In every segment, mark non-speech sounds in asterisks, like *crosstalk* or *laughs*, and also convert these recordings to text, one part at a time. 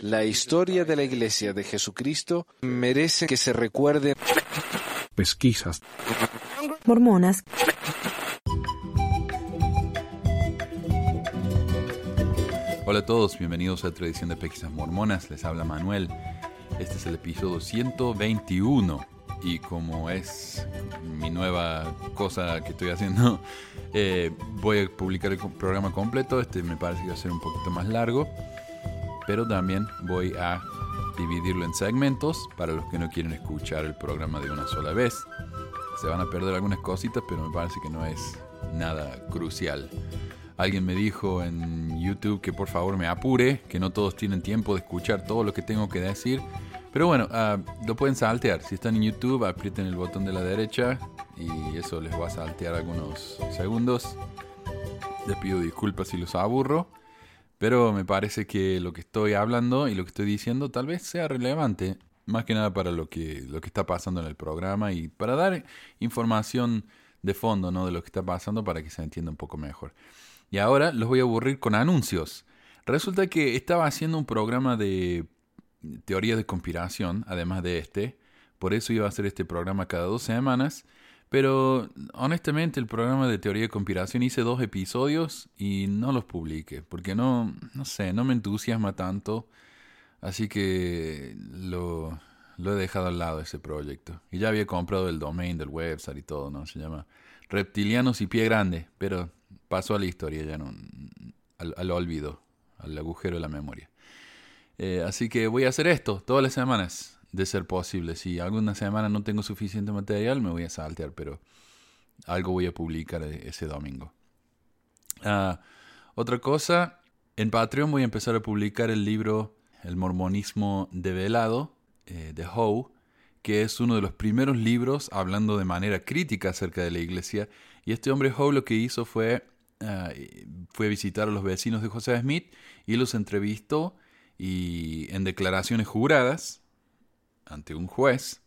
La historia de la Iglesia de Jesucristo merece que se recuerde. Pesquisas. Mormonas. Hola a todos, bienvenidos a otra edición de Pesquisas Mormonas. Les habla Manuel. Este es el episodio 121 y como es mi nueva cosa que estoy haciendo, *laughs* eh, voy a publicar el programa completo. Este me parece que va a ser un poquito más largo, pero también voy a dividirlo en segmentos para los que no quieren escuchar el programa de una sola vez. Se van a perder algunas cositas, pero me parece que no es nada crucial. Alguien me dijo en YouTube que por favor me apure, que no todos tienen tiempo de escuchar todo lo que tengo que decir pero bueno, ah, lo pueden saltear. Si están en YouTube, aprieten el botón de la derecha y eso les va a saltear algunos segundos. Les pido disculpas si los aburro, pero me parece que lo que estoy hablando y lo que estoy diciendo tal vez sea relevante, más que nada para lo que, lo que está pasando en el programa y para dar información de fondo ¿no? de lo que está pasando para que se entienda un poco mejor. Y ahora los voy a aburrir con anuncios. Resulta que estaba haciendo un programa de teorías de conspiración, además de este. Por eso iba a hacer este programa cada dos semanas. Pero honestamente el programa de teoría de conspiración hice dos episodios y no los publiqué. Porque no, no sé, no me entusiasma tanto. Así que lo, lo he dejado al lado ese proyecto. Y ya había comprado el domain del website y todo, ¿no? Se llama Reptilianos y Pie Grande. Pero pasó a la historia ya no. Al, al olvido, al agujero de la memoria. Eh, así que voy a hacer esto todas las semanas, de ser posible. Si alguna semana no tengo suficiente material, me voy a saltear, pero algo voy a publicar e-, ese domingo. Ah, otra cosa, en Patreon voy a empezar a publicar el libro El mormonismo develado eh, de Howe, que es uno de los primeros libros hablando de manera crítica acerca de la iglesia. Y este hombre Howe lo que hizo fue, ah, fue visitar a los vecinos de José Smith y los entrevistó y en declaraciones juradas ante un juez,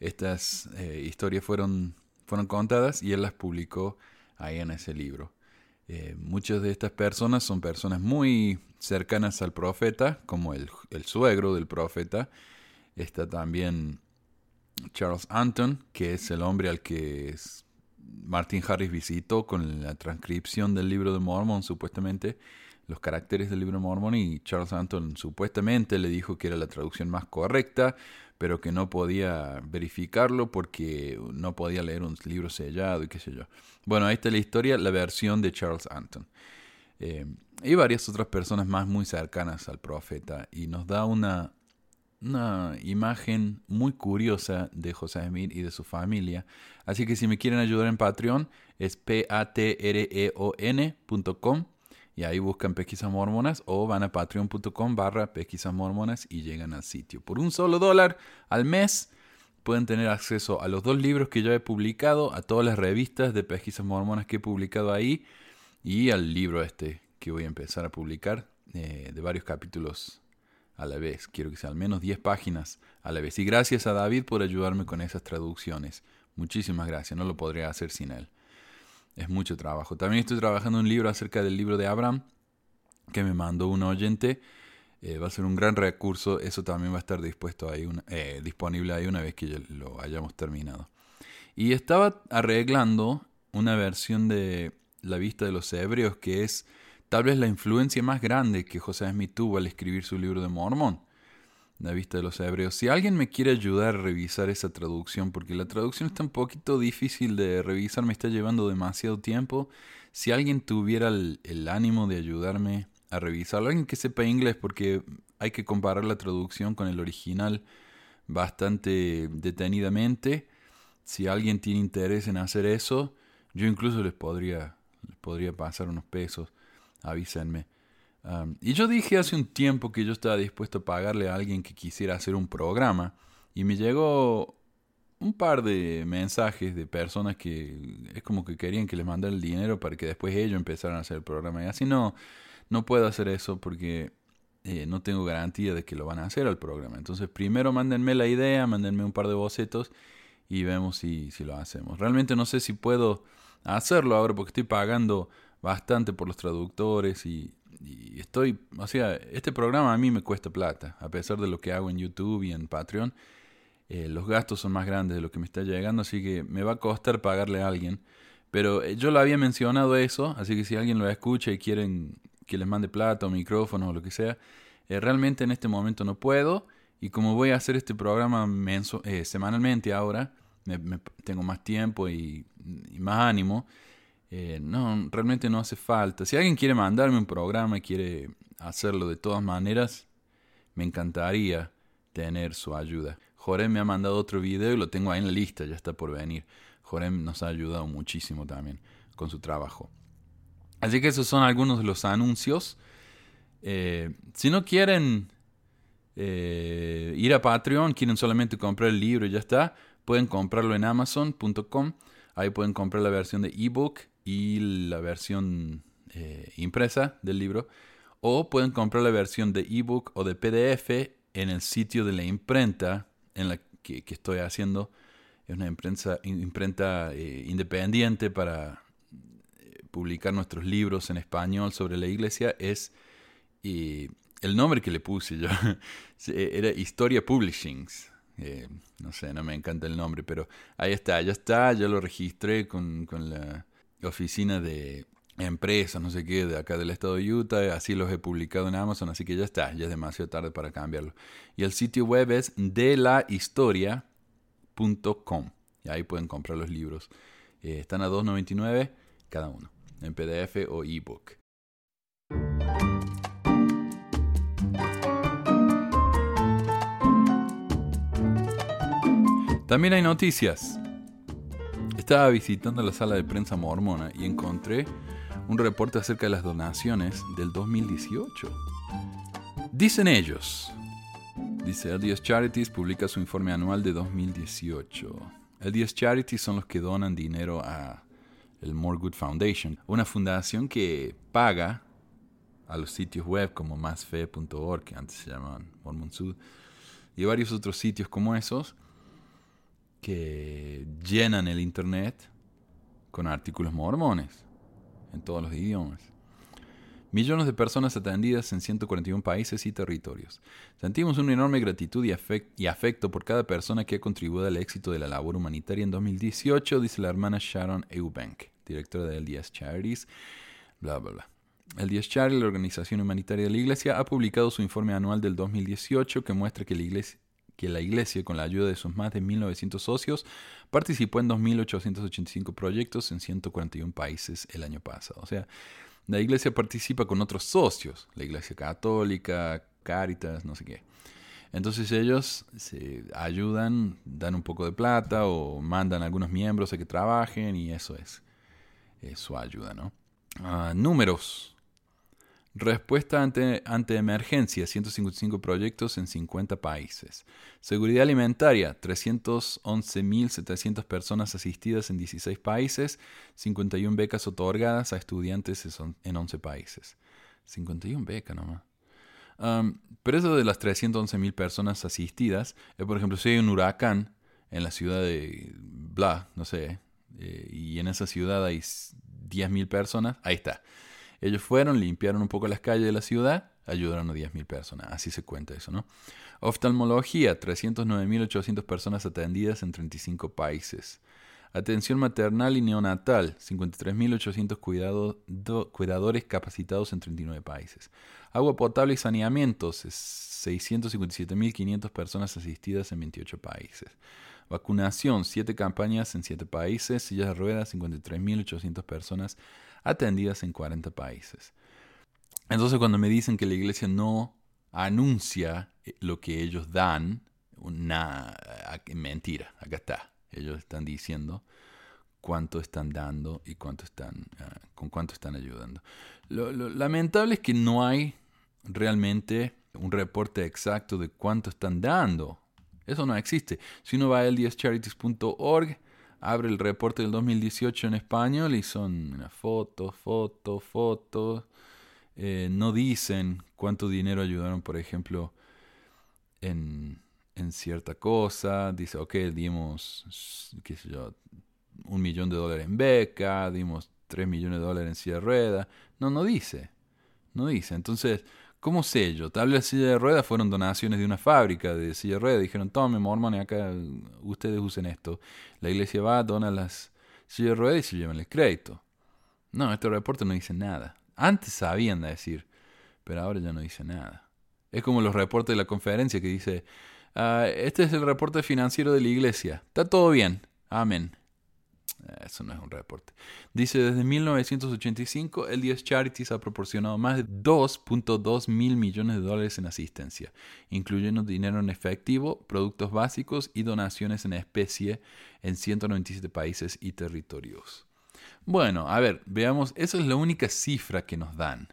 estas eh, historias fueron, fueron contadas y él las publicó ahí en ese libro. Eh, muchas de estas personas son personas muy cercanas al profeta, como el, el suegro del profeta. Está también Charles Anton, que es el hombre al que Martin Harris visitó con la transcripción del libro de Mormon, supuestamente los caracteres del libro mormón y Charles Anton supuestamente le dijo que era la traducción más correcta, pero que no podía verificarlo porque no podía leer un libro sellado y qué sé yo. Bueno, ahí está la historia, la versión de Charles Anton. Eh, y varias otras personas más muy cercanas al profeta y nos da una, una imagen muy curiosa de José Smith y de su familia. Así que si me quieren ayudar en Patreon es patreon.com y ahí buscan pesquisas mormonas o van a patreon.com barra pesquisas mormonas y llegan al sitio. Por un solo dólar al mes pueden tener acceso a los dos libros que yo he publicado, a todas las revistas de pesquisas mormonas que he publicado ahí y al libro este que voy a empezar a publicar eh, de varios capítulos a la vez. Quiero que sea al menos 10 páginas a la vez. Y gracias a David por ayudarme con esas traducciones. Muchísimas gracias, no lo podría hacer sin él es mucho trabajo. También estoy trabajando un libro acerca del libro de Abraham que me mandó un oyente. Eh, va a ser un gran recurso. Eso también va a estar dispuesto ahí eh, disponible ahí una vez que lo hayamos terminado. Y estaba arreglando una versión de La vista de los hebreos que es tal vez la influencia más grande que José Smith tuvo al escribir su libro de Mormón la vista de los hebreos. Si alguien me quiere ayudar a revisar esa traducción, porque la traducción está un poquito difícil de revisar, me está llevando demasiado tiempo. Si alguien tuviera el, ánimo de ayudarme a revisarlo, alguien que sepa inglés, porque hay que comparar la traducción con el original bastante detenidamente. Si alguien tiene interés en hacer eso, yo incluso les podría, les podría pasar unos pesos. Avísenme y yo dije hace un tiempo que yo estaba dispuesto a pagarle a alguien que quisiera hacer un programa y me llegó un par de mensajes de personas que es como que querían que les mandara el dinero para que después ellos empezaran a hacer el programa. Y así no, no puedo hacer eso porque eh, no tengo garantía de que lo van a hacer al programa. Entonces primero mándenme la idea, mándenme un par de bocetos y vemos si, si lo hacemos. Realmente no sé si puedo hacerlo ahora porque estoy pagando bastante por los traductores y y estoy, o sea, este programa a mí me cuesta plata, a pesar de lo que hago en YouTube y en Patreon. Eh, los gastos son más grandes de lo que me está llegando, así que me va a costar pagarle a alguien. Pero eh, yo lo había mencionado eso, así que si alguien lo escucha y quieren que les mande plata o micrófono o lo que sea, eh, realmente en este momento no puedo. Y como voy a hacer este programa semanalmente ahora, me, tengo más tiempo y, más ánimo. No, realmente no hace falta. Si alguien quiere mandarme un programa y quiere hacerlo de todas maneras, me encantaría tener su ayuda. Jorem me ha mandado otro video y lo tengo ahí en la lista, ya está por venir. Jorem nos ha ayudado muchísimo también con su trabajo. Así que esos son algunos de los anuncios. Eh, si no quieren eh, ir a Patreon, quieren solamente comprar el libro y ya está, pueden comprarlo en amazon.com. Ahí pueden comprar la versión de ebook y la versión eh, impresa del libro. O pueden comprar la versión de ebook o de PDF en el sitio de la imprenta en la que, estoy haciendo. Es una imprenta, imprenta eh, independiente para eh, publicar nuestros libros en español sobre la iglesia. Es y el nombre que le puse yo *laughs* era Historia Publishings. Eh, no sé, no me encanta el nombre, pero ahí está, ya está, ya lo registré con, con la oficina de empresas, no sé qué, de acá del estado de Utah, así los he publicado en Amazon, así que ya está, ya es demasiado tarde para cambiarlo. Y el sitio web es delahistoria.com, y ahí pueden comprar los libros. Eh, están a 2.99 cada uno, en PDF o ebook. También hay noticias. Estaba visitando la sala de prensa mormona y encontré un reporte acerca de las donaciones del 2018. Dicen ellos, dice LDS Charities publica su informe anual de 2018. LDS Charities son los que donan dinero a el More Good Foundation, una fundación que paga a los sitios web como masfe.org, que antes se llamaban Mormon Sud, y varios otros sitios como esos que llenan el Internet con artículos mormones en todos los idiomas. Millones de personas atendidas en 141 países y territorios. Sentimos una enorme gratitud y, afecto por cada persona que ha contribuido al éxito de la labor humanitaria en 2018, dice la hermana Sharon Eubank, directora de LDS Charities, bla, bla, bla. LDS Charity, la organización humanitaria de la Iglesia, ha publicado su informe anual del 2018 que muestra que la Iglesia que la Iglesia, con la ayuda de sus más de 1.900 socios, participó en 2.885 proyectos en 141 países el año pasado. O sea, la Iglesia participa con otros socios, la Iglesia Católica, Caritas, no sé qué. Entonces ellos se ayudan, dan un poco de plata o mandan a algunos miembros a que trabajen y eso es, su ayuda, ¿no? Ah, números. Respuesta ante, ante emergencia, 155 proyectos en 50 países. Seguridad alimentaria, 311.700 personas asistidas en 16 países, 51 becas otorgadas a estudiantes en 11 países. 51 becas nomás. pero eso de las 311.000 personas asistidas, es por ejemplo, si hay un huracán en la ciudad de bla, no sé, eh, y en esa ciudad hay 10.000 personas, ahí está. Ellos fueron, limpiaron un poco las calles de la ciudad, ayudaron a 10.000 personas. Así se cuenta eso, ¿no? Oftalmología, 309.800 personas atendidas en 35 países. Atención maternal y neonatal, 53.800 cuidadores capacitados en 39 países. Agua potable y saneamiento, 657.500 personas asistidas en 28 países. Vacunación, 7 campañas en 7 países. Sillas de ruedas, 53.800 personas atendidas en 40 países. Entonces cuando me dicen que la iglesia no anuncia eh, lo que ellos dan, una mentira, acá está. Ellos están diciendo cuánto están dando y cuánto están, ah, con cuánto están ayudando. Lo, lamentable es que no hay realmente un reporte exacto de cuánto están dando. Eso no existe. Si uno va a ldscharities.org, abre el reporte del 2018 en español y son fotos, fotos, fotos. Eh, no dicen cuánto dinero ayudaron, por ejemplo, en, en cierta cosa. Dice, ok, dimos, un millón de dólares en beca, dimos tres millones de dólares en silla de rueda. No, no dice. No dice. Entonces, ¿cómo sé yo? Tal vez silla de ruedas fueron donaciones de una fábrica de silla de ruedas. Dijeron, tome mormones, acá ustedes usen esto. La iglesia va, dona las sillas de ruedas y se llevan el crédito. No, este reporte no dice nada. Antes sabían decir, pero ahora ya no dice nada. Es como los reportes de la conferencia que dice, ah, este es el reporte financiero de la iglesia. Está todo bien. Amén. Eh, eso no es un reporte. Dice, desde 1985, el DS Charities ha proporcionado más de 2.2 mil millones de dólares en asistencia, incluyendo dinero en efectivo, productos básicos y donaciones en especie en 197 países y territorios. Bueno, a ver, veamos, esa es la única cifra que nos dan.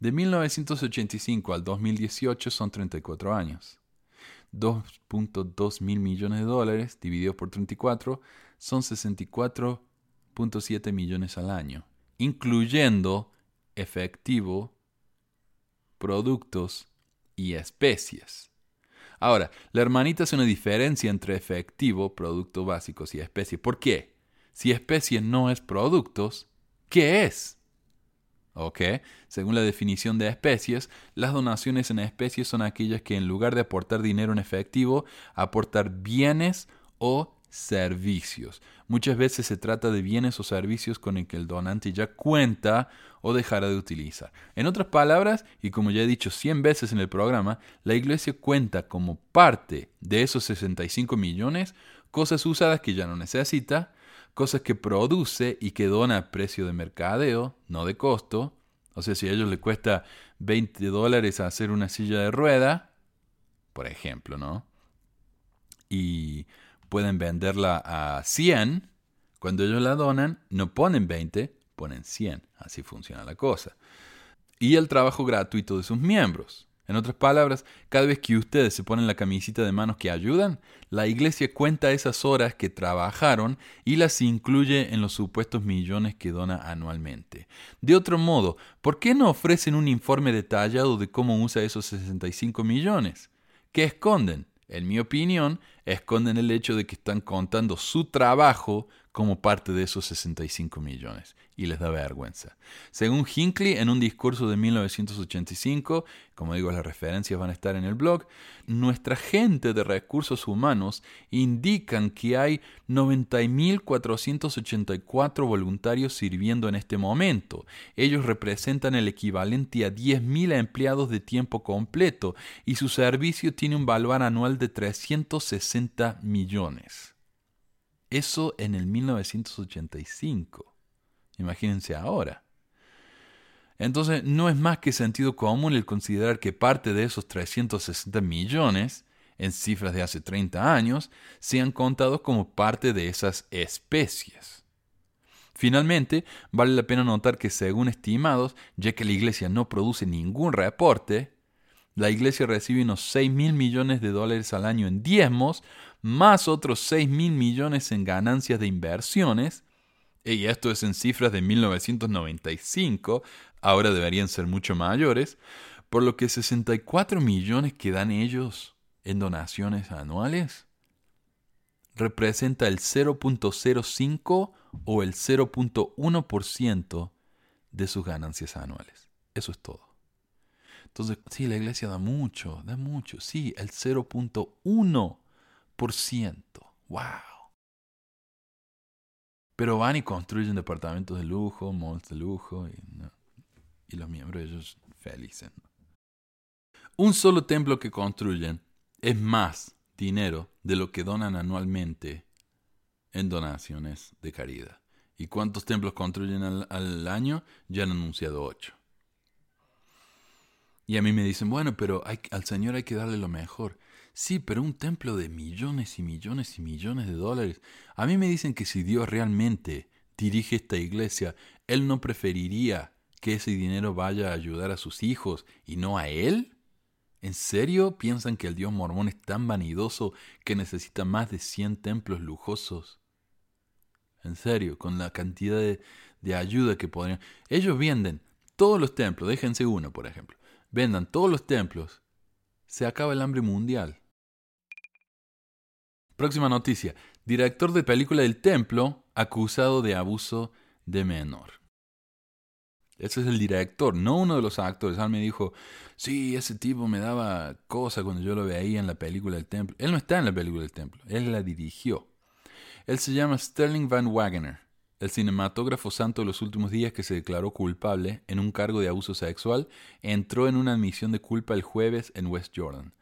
De 1985 al 2018 son 34 años. 2.2 mil millones de dólares divididos por 34 son 64.7 millones al año, incluyendo efectivo, productos y especies. Ahora, la hermanita hace una diferencia entre efectivo, productos básicos y especies. ¿Por qué? Si especie no es productos, ¿qué es? ¿Ok? Según la definición de especies, las donaciones en especies son aquellas que en lugar de aportar dinero en efectivo, aportar bienes o servicios. Muchas veces se trata de bienes o servicios con el que el donante ya cuenta o dejará de utilizar. En otras palabras, y como ya he dicho 100 veces en el programa, la iglesia cuenta como parte de esos 65 millones cosas usadas que ya no necesita, cosas que produce y que dona a precio de mercadeo, no de costo. O sea, si a ellos les cuesta 20 dólares hacer una silla de rueda, por ejemplo, ¿no? Y pueden venderla a 100, cuando ellos la donan, no ponen 20, ponen 100. Así funciona la cosa. Y el trabajo gratuito de sus miembros. En otras palabras, cada vez que ustedes se ponen la camisita de manos que ayudan, la iglesia cuenta esas horas que trabajaron y las incluye en los supuestos millones que dona anualmente. De otro modo, ¿por qué no ofrecen un informe detallado de cómo usa esos 65 millones? ¿Qué esconden? En mi opinión, esconden el hecho de que están contando su trabajo como parte de esos 65 millones y les da vergüenza. Según Hinckley, en un discurso de 1985, como digo, las referencias van a estar en el blog, nuestra gente de recursos humanos indican que hay 90.484 voluntarios sirviendo en este momento. Ellos representan el equivalente a 10.000 empleados de tiempo completo y su servicio tiene un valor anual de 360 millones. Eso en el 1985. Imagínense ahora. Entonces, no es más que sentido común el considerar que parte de esos 360 millones, en cifras de hace 30 años, sean contados como parte de esas especies. Finalmente, vale la pena notar que según estimados, ya que la Iglesia no produce ningún reporte, la Iglesia recibe unos 6 mil millones de dólares al año en diezmos, más otros 6 mil millones en ganancias de inversiones, y esto es en cifras de 1995, ahora deberían ser mucho mayores, por lo que 64 millones que dan ellos en donaciones anuales representa el 0.05 o el 0.1% de sus ganancias anuales. Eso es todo. Entonces, sí, la iglesia da mucho, da mucho. Sí, el 0.1 ¡Wow! Pero van y construyen departamentos de lujo, malls de lujo y, los miembros ellos felices. Un solo templo que construyen es más dinero de lo que donan anualmente en donaciones de caridad. ¿Y cuántos templos construyen al, año? Ya han anunciado ocho. Y a mí me dicen, bueno, pero al Señor hay que darle lo mejor. Sí, pero un templo de millones y millones y millones de dólares. A mí me dicen que si Dios realmente dirige esta iglesia, Él no preferiría que ese dinero vaya a ayudar a sus hijos y no a Él. ¿En serio piensan que el Dios mormón es tan vanidoso que necesita más de 100 templos lujosos? En serio, con la cantidad de, de ayuda que podrían... Ellos venden todos los templos, déjense uno, por ejemplo. Vendan todos los templos. Se acaba el hambre mundial. Próxima noticia. Director de película del Templo acusado de abuso de menor. Ese es el director, no uno de los actores. Él me dijo, sí, ese tipo me daba cosa cuando yo lo veía en la película del templo. Él no está en la película del templo, él la dirigió. Él se llama Sterling Van Wagener, el cinematógrafo santo de los últimos días que se declaró culpable en un cargo de abuso sexual, entró en una admisión de culpa el jueves en West Jordan.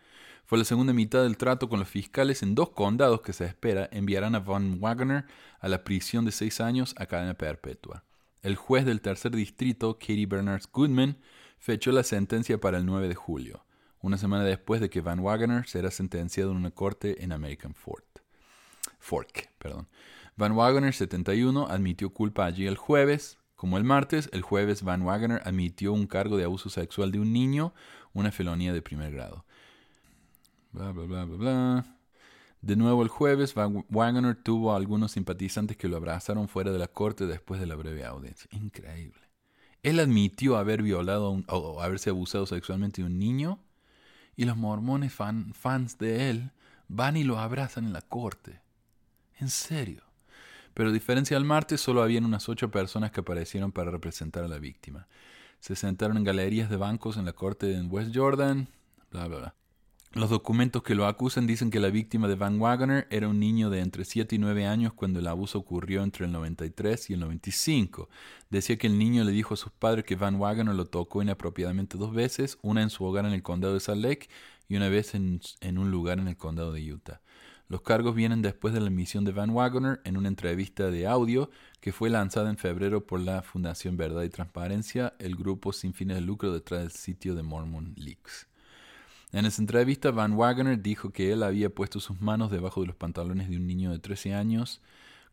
Fue la segunda mitad del trato con los fiscales en dos condados que se espera enviarán a Van Wagener a la prisión de seis años a cadena perpetua. El juez del tercer distrito, Katie Bernard Goodman, fechó la sentencia para el 9 de julio, una semana después de que Van Wagener será sentenciado en una corte en American Fort. Fork. Perdón. Van Wagener, 71, admitió culpa allí el jueves. Como el martes, el jueves Van Wagener admitió un cargo de abuso sexual de un niño, una felonía de primer grado. Bla, bla, bla, bla. De nuevo el jueves, Van Wagener tuvo a algunos simpatizantes que lo abrazaron fuera de la corte después de la breve audiencia. Increíble. Él admitió haber violado o haberse abusado sexualmente de un niño y los mormones fans de él van y lo abrazan en la corte. En serio. Pero a diferencia del martes, solo habían unas ocho personas que aparecieron para representar a la víctima. Se sentaron en galerías de bancos en la corte en West Jordan, bla, bla, bla. Los documentos que lo acusan dicen que la víctima de Van Wagoner era un niño de entre 7 y 9 años cuando el abuso ocurrió entre el 93 y el 95. Decía que el niño le dijo a sus padres que Van Wagoner lo tocó inapropiadamente dos veces, una en su hogar en el condado de Salt Lake y una vez en, en un lugar en el condado de Utah. Los cargos vienen después de la emisión de Van Wagoner en una entrevista de audio que fue lanzada en febrero por la Fundación Verdad y Transparencia, el grupo sin fines de lucro detrás del sitio de Mormon Leaks. En esa entrevista, Van Wagoner dijo que él había puesto sus manos debajo de los pantalones de un niño de 13 años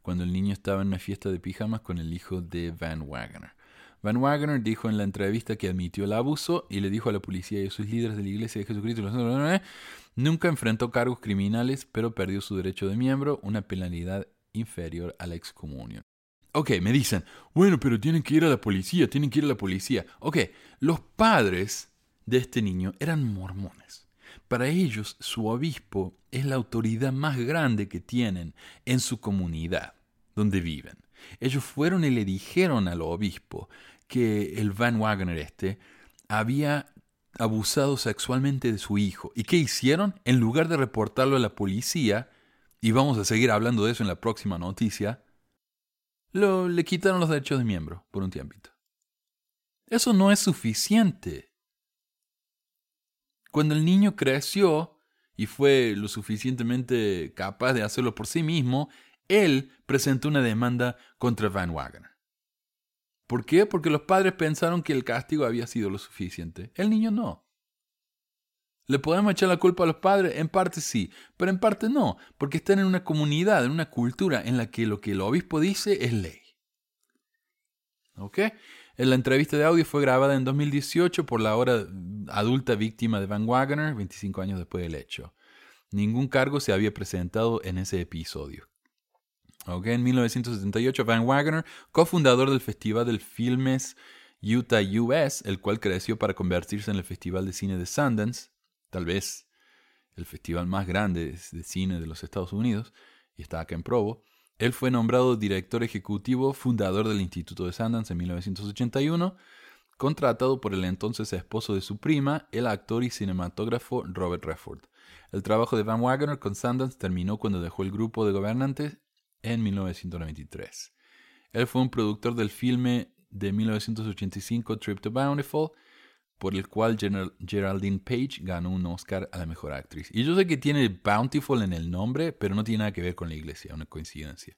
cuando el niño estaba en una fiesta de pijamas con el hijo de Van Wagoner. Van Wagoner dijo en la entrevista que admitió el abuso y le dijo a la policía y a sus líderes de la Iglesia de Jesucristo nunca enfrentó cargos criminales, pero perdió su derecho de miembro, una penalidad inferior a la excomunión. Ok, me dicen, bueno, pero tienen que ir a la policía, tienen que ir a la policía. Ok, los padres de este niño eran mormones. Para ellos, su obispo es la autoridad más grande que tienen en su comunidad, donde viven. Ellos fueron y le dijeron al obispo que el Van Wagner este había abusado sexualmente de su hijo. ¿Y qué hicieron? En lugar de reportarlo a la policía, y vamos a seguir hablando de eso en la próxima noticia, lo, le quitaron los derechos de miembro por un tiempito. Eso no es suficiente. Cuando el niño creció y fue lo suficientemente capaz de hacerlo por sí mismo, él presentó una demanda contra Van Wagner. ¿Por qué? Porque los padres pensaron que el castigo había sido lo suficiente. El niño no. ¿Le podemos echar la culpa a los padres? En parte sí, pero en parte no, porque están en una comunidad, en una cultura en la que lo que el obispo dice es ley. ¿Ok? La entrevista de audio fue grabada en 2018 por la ahora adulta víctima de Van Wagner, 25 años después del hecho. Ningún cargo se había presentado en ese episodio. Okay, en 1978, Van Wagner, cofundador del Festival de Filmes Utah US, el cual creció para convertirse en el Festival de Cine de Sundance, tal vez el festival más grande de cine de los Estados Unidos, y está acá en Provo, él fue nombrado director ejecutivo fundador del Instituto de Sundance en 1981, contratado por el entonces esposo de su prima, el actor y cinematógrafo Robert Redford. El trabajo de Van Wagner con Sundance terminó cuando dejó el grupo de gobernantes en 1993. Él fue un productor del filme de 1985 Trip to Bountiful, por el cual Geraldine Page ganó un Oscar a la mejor actriz. Y yo sé que tiene Bountiful en el nombre, pero no tiene nada que ver con la iglesia, una coincidencia.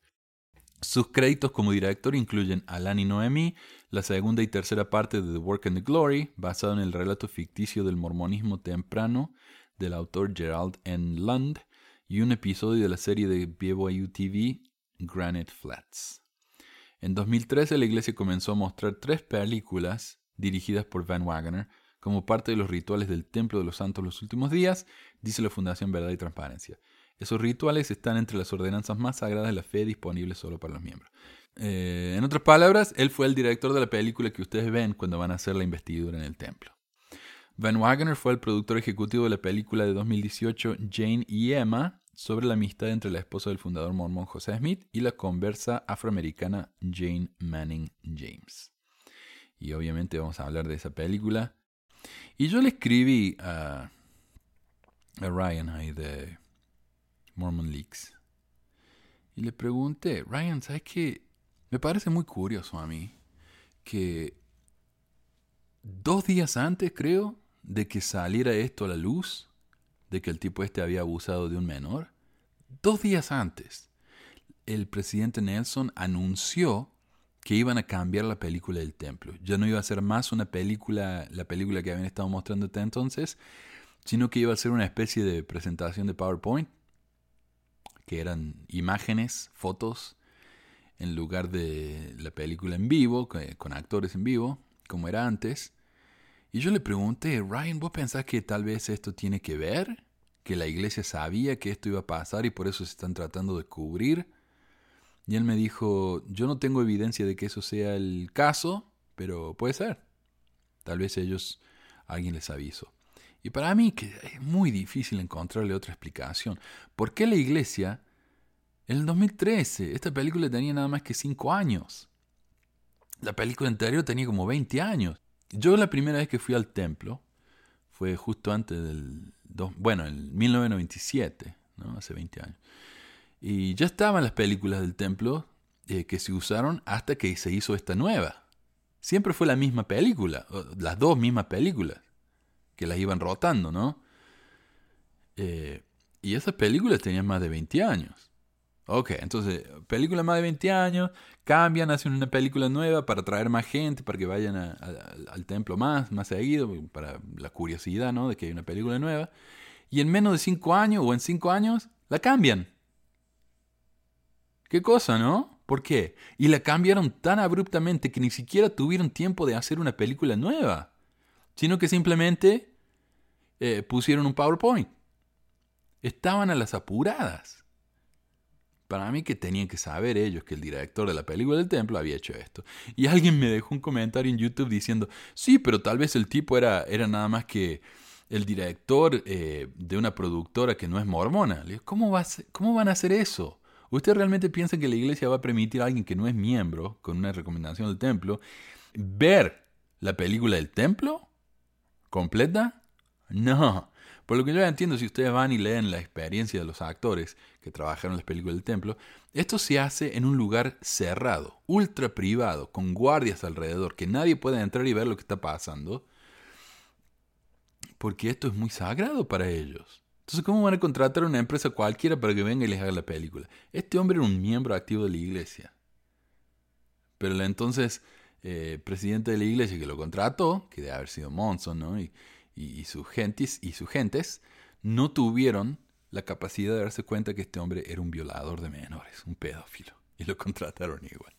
Sus créditos como director incluyen Alani Noemi, la segunda y tercera parte de The Work and the Glory, basado en el relato ficticio del mormonismo temprano del autor Gerald N. Lund, y un episodio de la serie de BYU TV Granite Flats. En 2013 la iglesia comenzó a mostrar tres películas dirigidas por Van Wagoner, como parte de los rituales del Templo de los Santos los últimos días, dice la Fundación Verdad y Transparencia. Esos rituales están entre las ordenanzas más sagradas de la fe disponibles solo para los miembros. Eh, en otras palabras, él fue el director de la película que ustedes ven cuando van a hacer la investidura en el templo. Van Wagoner fue el productor ejecutivo de la película de 2018 Jane y Emma sobre la amistad entre la esposa del fundador mormón José Smith y la conversa afroamericana Jane Manning James. Y obviamente vamos a hablar de esa película. Y yo le escribí a, Ryan ahí de Mormon Leaks. Y le pregunté, Ryan, ¿sabes qué? Me parece muy curioso a mí que dos días antes, creo, de que saliera esto a la luz, de que el tipo este había abusado de un menor, dos días antes, el presidente Nelson anunció que iban a cambiar la película del templo. Ya no iba a ser más una película, la película que habían estado mostrando hasta entonces, sino que iba a ser una especie de presentación de PowerPoint, que eran imágenes, fotos, en lugar de la película en vivo, con actores en vivo, como era antes. Y yo le pregunté, Ryan, ¿vos pensás que tal vez esto tiene que ver? ¿Que la iglesia sabía que esto iba a pasar y por eso se están tratando de cubrir? Y él me dijo, yo no tengo evidencia de que eso sea el caso, pero puede ser. Tal vez ellos, alguien les avisó. Y para mí que es muy difícil encontrarle otra explicación. ¿Por qué la iglesia, en el 2013, esta película tenía nada más que 5 años? La película anterior tenía como 20 años. Yo la primera vez que fui al templo fue justo antes del... Bueno, en 1997, ¿no? Hace 20 años. Y ya estaban las películas del templo eh, que se usaron hasta que se hizo esta nueva. Siempre fue la misma película, las dos mismas películas, que las iban rotando, ¿no? Eh, y esas películas tenían más de 20 años. Ok, entonces, película más de 20 años, cambian, hacen una película nueva para atraer más gente, para que vayan al templo más, más seguido, para la curiosidad, ¿no? De que hay una película nueva. Y en menos de 5 años o en 5 años, la cambian. Qué cosa, ¿no? ¿Por qué? Y la cambiaron tan abruptamente que ni siquiera tuvieron tiempo de hacer una película nueva, sino que simplemente eh, pusieron un PowerPoint. Estaban a las apuradas. Para mí que tenían que saber ellos que el director de la película del templo había hecho esto. Y alguien me dejó un comentario en YouTube diciendo, sí, pero tal vez el tipo era, era nada más que el director eh, de una productora que no es mormona. Le digo, ¿cómo, va ¿cómo van a hacer eso? ¿Usted realmente piensa que la iglesia va a permitir a alguien que no es miembro, con una recomendación del templo, ver la película del templo completa? No. Por lo que yo entiendo, si ustedes van y leen la experiencia de los actores que trabajaron en las películas del templo, esto se hace en un lugar cerrado, ultra privado, con guardias alrededor, que nadie puede entrar y ver lo que está pasando, porque esto es muy sagrado para ellos. Entonces, ¿cómo van a contratar a una empresa cualquiera para que venga y les haga la película? Este hombre era un miembro activo de la iglesia. Pero el entonces eh, presidente de la iglesia que lo contrató, que debe haber sido Monson, ¿no? Y, sus gentes, y sus gentes, no tuvieron la capacidad de darse cuenta que este hombre era un violador de menores, un pedófilo. Y lo *laughs* contrataron igual.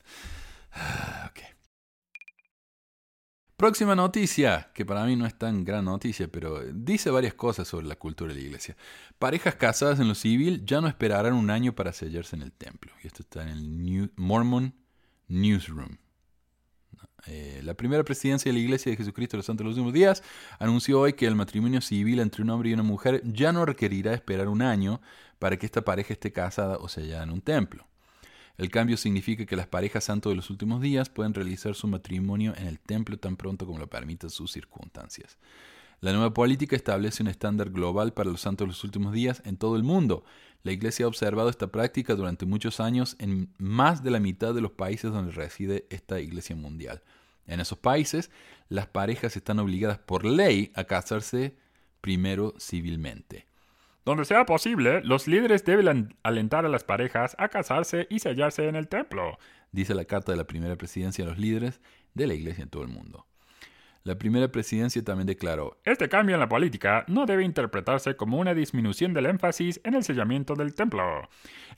Ah, okay. Próxima noticia, que para mí no es tan gran noticia, pero dice varias cosas sobre la cultura de la iglesia. Parejas casadas en lo civil ya no esperarán un año para sellarse en el templo. Y esto está en el Mormon Newsroom. Eh, la primera presidencia de la Iglesia de Jesucristo de los Santos de los Últimos Días anunció hoy que el matrimonio civil entre un hombre y una mujer ya no requerirá esperar un año para que esta pareja esté casada o sellada en un templo. El cambio significa que las parejas santos de los últimos días pueden realizar su matrimonio en el templo tan pronto como lo permitan sus circunstancias. La nueva política establece un estándar global para los santos de los últimos días en todo el mundo. La Iglesia ha observado esta práctica durante muchos años en más de la mitad de los países donde reside esta Iglesia mundial. En esos países, las parejas están obligadas por ley a casarse primero civilmente. Donde sea posible, los líderes deben alentar a las parejas a casarse y sellarse en el templo, dice la carta de la primera presidencia a los líderes de la iglesia en todo el mundo. La primera presidencia también declaró, Este cambio en la política no debe interpretarse como una disminución del énfasis en el sellamiento del templo.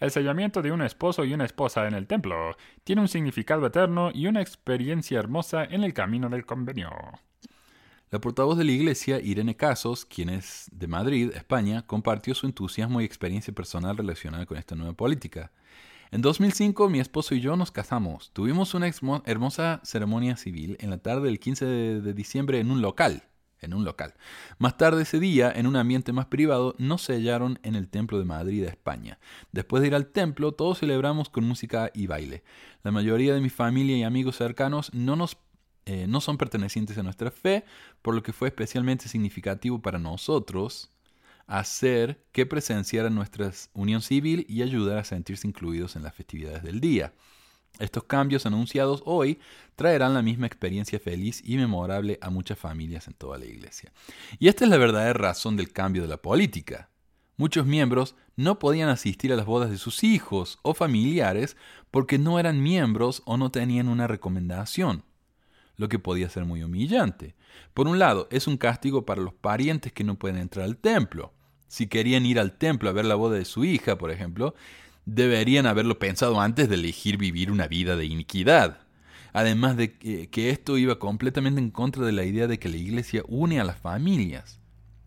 El sellamiento de un esposo y una esposa en el templo tiene un significado eterno y una experiencia hermosa en el camino del convenio. La portavoz de la iglesia, Irene Casos, quien es de Madrid, España, compartió su entusiasmo y experiencia personal relacionada con esta nueva política. En 2005 mi esposo y yo nos casamos. Tuvimos una hermosa ceremonia civil en la tarde del 15 de diciembre en un local. En un local. Más tarde ese día, en un ambiente más privado, nos sellaron en el Templo de Madrid, España. Después de ir al templo, todos celebramos con música y baile. La mayoría de mi familia y amigos cercanos no nos eh, no son pertenecientes a nuestra fe, por lo que fue especialmente significativo para nosotros hacer que presenciaran nuestra unión civil y ayudar a sentirse incluidos en las festividades del día. Estos cambios anunciados hoy traerán la misma experiencia feliz y memorable a muchas familias en toda la iglesia. Y esta es la verdadera razón del cambio de la política. Muchos miembros no podían asistir a las bodas de sus hijos o familiares porque no eran miembros o no tenían una recomendación, lo que podía ser muy humillante. Por un lado, es un castigo para los parientes que no pueden entrar al templo. Si querían ir al templo a ver la boda de su hija, por ejemplo, deberían haberlo pensado antes de elegir vivir una vida de iniquidad. Además de que, esto iba completamente en contra de la idea de que la iglesia une a las familias.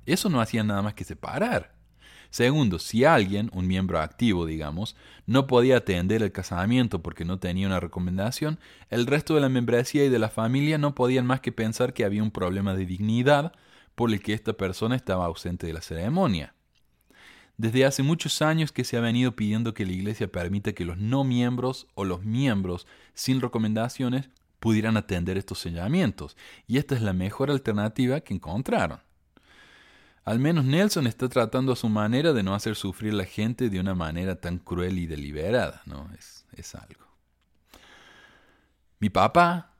Eso no hacía nada más que separar. Segundo, si alguien, un miembro activo, digamos, no podía atender el casamiento porque no tenía una recomendación, el resto de la membresía y de la familia no podían más que pensar que había un problema de dignidad por el que esta persona estaba ausente de la ceremonia. Desde hace muchos años que se ha venido pidiendo que la Iglesia permita que los no miembros o los miembros sin recomendaciones pudieran atender estos sellamientos, y esta es la mejor alternativa que encontraron. Al menos Nelson está tratando a su manera de no hacer sufrir a la gente de una manera tan cruel y deliberada, ¿no? Es, es algo. Mi papá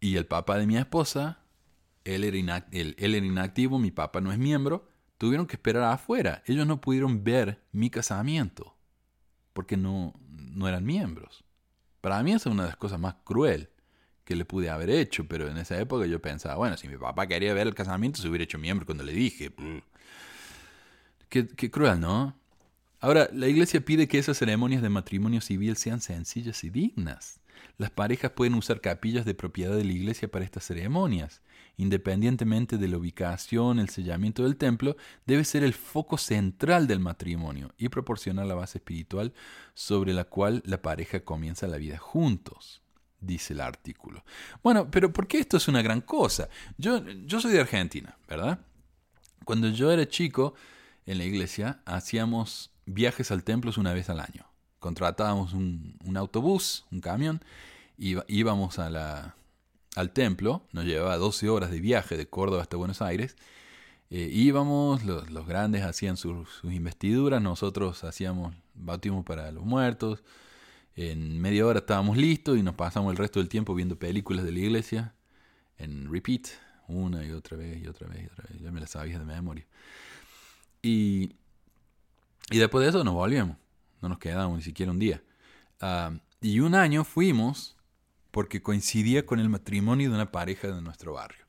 y el papá de mi esposa, él era, inactivo, mi papá no es miembro, tuvieron que esperar afuera. Ellos no pudieron ver mi casamiento porque no, no eran miembros. Para mí esa es una de las cosas más cruel que le pude haber hecho, pero en esa época yo pensaba, bueno, si mi papá quería ver el casamiento, se hubiera hecho miembro cuando le dije. Qué, cruel, ¿no? Ahora, la iglesia pide que esas ceremonias de matrimonio civil sean sencillas y dignas. Las parejas pueden usar capillas de propiedad de la iglesia para estas ceremonias. Independientemente de la ubicación, el sellamiento del templo debe ser el foco central del matrimonio y proporcionar la base espiritual sobre la cual la pareja comienza la vida juntos, dice el artículo. Bueno, pero ¿por qué esto es una gran cosa? Yo, yo soy de Argentina, ¿verdad? Cuando yo era chico en la iglesia, hacíamos viajes al templo una vez al año. Contratábamos un, autobús, un camión, y íbamos a la, al templo, nos llevaba 12 horas de viaje de Córdoba hasta Buenos Aires. Eh, íbamos, los, grandes hacían sus investiduras, nosotros hacíamos bautismo para los muertos. En media hora estábamos listos y nos pasamos el resto del tiempo viendo películas de la iglesia en repeat, una y otra vez y otra vez. Ya me las sabía de memoria. Y, y después de eso nos volvíamos. No nos quedamos ni siquiera un día. Ah, y un año fuimos porque coincidía con el matrimonio de una pareja de nuestro barrio.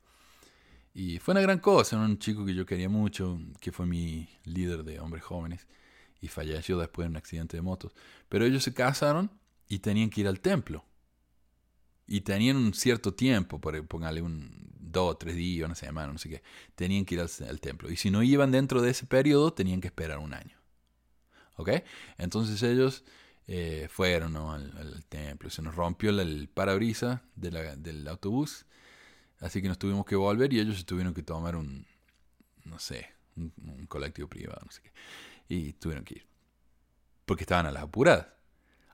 Y fue una gran cosa, un chico que yo quería mucho, que fue mi líder de hombres jóvenes, y falleció después en un accidente de motos. Pero ellos se casaron y tenían que ir al templo. Y tenían un cierto tiempo, por póngale un dos, tres días, una semana, no sé qué. Tenían que ir al, al templo. Y si no iban dentro de ese periodo, tenían que esperar un año. ¿Ok? Entonces ellos eh, fueron al, templo. Se nos rompió el parabrisa del autobús, así que nos tuvimos que volver y ellos tuvieron que tomar un, no sé, un, colectivo privado, no sé qué, y tuvieron que ir, porque estaban a las apuradas.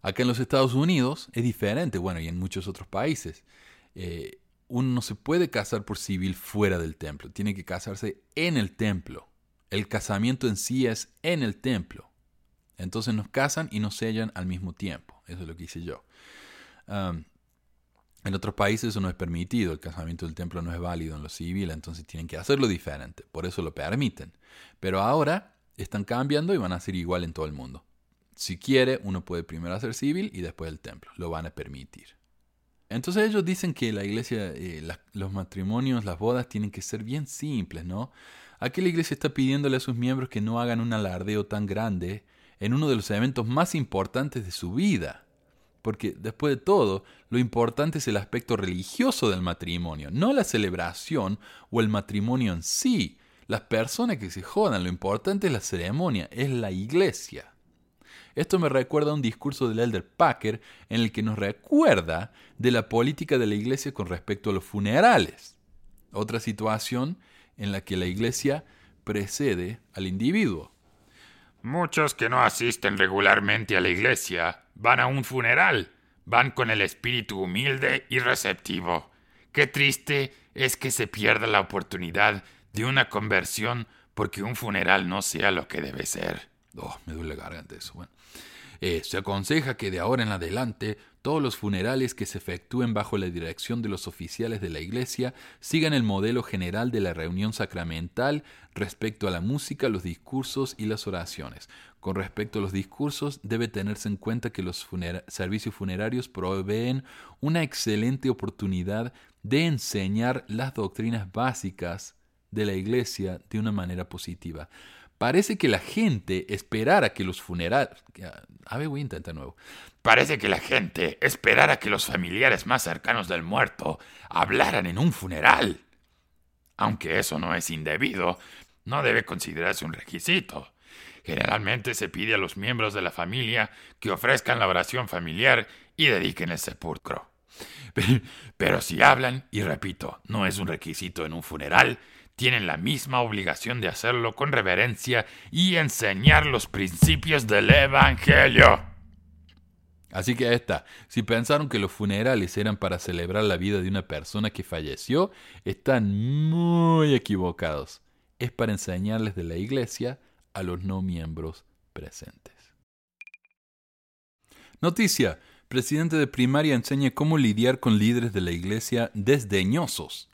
Acá en los Estados Unidos es diferente, bueno, y en muchos otros países. Eh, uno no se puede casar por civil fuera del templo, tiene que casarse en el templo. El casamiento en sí es en el templo. Entonces nos casan y nos sellan al mismo tiempo. Eso es lo que hice yo. en otros países eso no es permitido. El casamiento del templo no es válido en lo civil, entonces tienen que hacerlo diferente. Por eso lo permiten. Pero ahora están cambiando y van a ser igual en todo el mundo. Si quiere, uno puede primero hacer civil y después el templo. Lo van a permitir. Entonces ellos dicen que la iglesia, eh, los matrimonios, las bodas tienen que ser bien simples, ¿no? Aquí la iglesia está pidiéndole a sus miembros que no hagan un alardeo tan grande en uno de los eventos más importantes de su vida. Porque después de todo, lo importante es el aspecto religioso del matrimonio, no la celebración o el matrimonio en sí. Las personas que se jodan, lo importante es la ceremonia, es la iglesia. Esto me recuerda a un discurso del elder Packer en el que nos recuerda de la política de la iglesia con respecto a los funerales. Otra situación en la que la iglesia precede al individuo. Muchos que no asisten regularmente a la iglesia van a un funeral, van con el espíritu humilde y receptivo. Qué triste es que se pierda la oportunidad de una conversión porque un funeral no sea lo que debe ser. Oh, me duele la garganta eso. Eh, se aconseja que de ahora en adelante todos los funerales que se efectúen bajo la dirección de los oficiales de la Iglesia sigan el modelo general de la reunión sacramental respecto a la música, los discursos y las oraciones. Con respecto a los discursos, debe tenerse en cuenta que los servicios funerarios proveen una excelente oportunidad de enseñar las doctrinas básicas de la Iglesia de una manera positiva. Parece que la gente esperara que los funerales... A ver, voy a intentar nuevo. Parece que la gente esperara que los familiares más cercanos del muerto hablaran en un funeral. Aunque eso no es indebido, no debe considerarse un requisito. Generalmente se pide a los miembros de la familia que ofrezcan la oración familiar y dediquen el sepulcro. *laughs* Pero si hablan, y repito, no es un requisito en un funeral, tienen la misma obligación de hacerlo con reverencia y enseñar los principios del Evangelio. Así que está. Si pensaron que los funerales eran para celebrar la vida de una persona que falleció, están muy equivocados. Es para enseñarles de la iglesia a los no miembros presentes. Noticia. Presidente de primaria enseña cómo lidiar con líderes de la iglesia desdeñosos.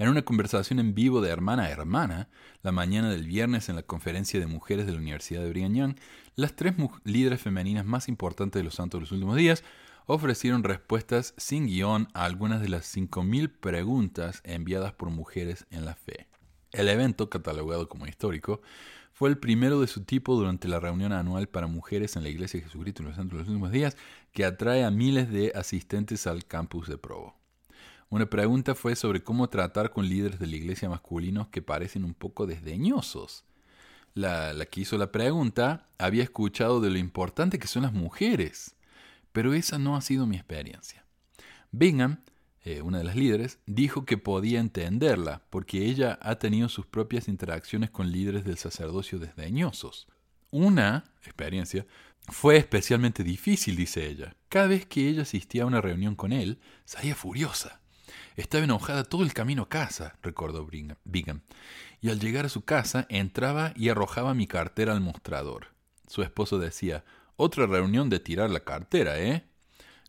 En una conversación en vivo de hermana a hermana, la mañana del viernes en la conferencia de mujeres de la Universidad de Brigham Young, las tres líderes femeninas más importantes de los santos de los últimos días ofrecieron respuestas sin guion a algunas de las 5.000 preguntas enviadas por mujeres en la fe. El evento, catalogado como histórico, fue el primero de su tipo durante la reunión anual para mujeres en la Iglesia de Jesucristo en los Santos de los Últimos Días, que atrae a miles de asistentes al campus de Provo. Una pregunta fue sobre cómo tratar con líderes de la iglesia masculinos que parecen un poco desdeñosos. La, que hizo la pregunta había escuchado de lo importante que son las mujeres, pero esa no ha sido mi experiencia. Bingham, eh, una de las líderes, dijo que podía entenderla porque ella ha tenido sus propias interacciones con líderes del sacerdocio desdeñosos. Una experiencia fue especialmente difícil, dice ella. Cada vez que ella asistía a una reunión con él, salía furiosa. Estaba enojada todo el camino a casa, recordó Bingham, y al llegar a su casa entraba y arrojaba mi cartera al mostrador. Su esposo decía, otra reunión de tirar la cartera, ¿eh?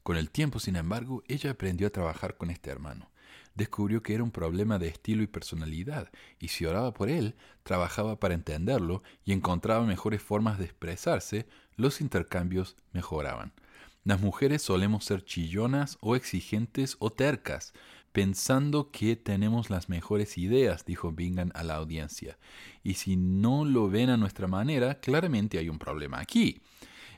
Con el tiempo, sin embargo, ella aprendió a trabajar con este hermano. Descubrió que era un problema de estilo y personalidad, y si oraba por él, trabajaba para entenderlo y encontraba mejores formas de expresarse, los intercambios mejoraban. Las mujeres solemos ser chillonas o exigentes o tercas, pensando que tenemos las mejores ideas, dijo Bingham a la audiencia. Y si no lo ven a nuestra manera, claramente hay un problema aquí.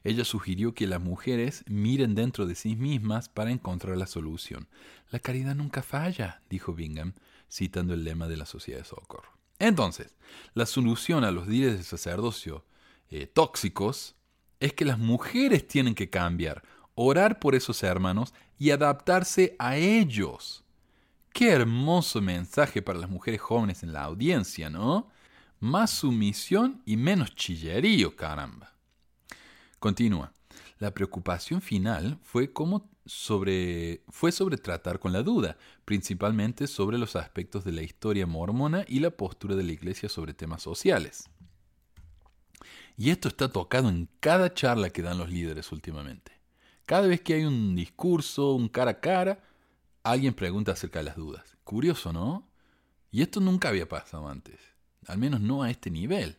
Ella sugirió que las mujeres miren dentro de sí mismas para encontrar la solución. La caridad nunca falla, dijo Bingham, citando el lema de la Sociedad de Socorro. Entonces, la solución a los días de sacerdocio eh, tóxicos es que las mujeres tienen que cambiar, orar por esos hermanos y adaptarse a ellos. Qué hermoso mensaje para las mujeres jóvenes en la audiencia, ¿no? Más sumisión y menos chillerío, caramba. Continúa. La preocupación final fue, sobre, fue sobre tratar con la duda, principalmente sobre los aspectos de la historia mormona y la postura de la Iglesia sobre temas sociales. Y esto está tocado en cada charla que dan los líderes últimamente. Cada vez que hay un discurso, un cara a cara, alguien pregunta acerca de las dudas. Curioso, ¿no? Y esto nunca había pasado antes, al menos no a este nivel.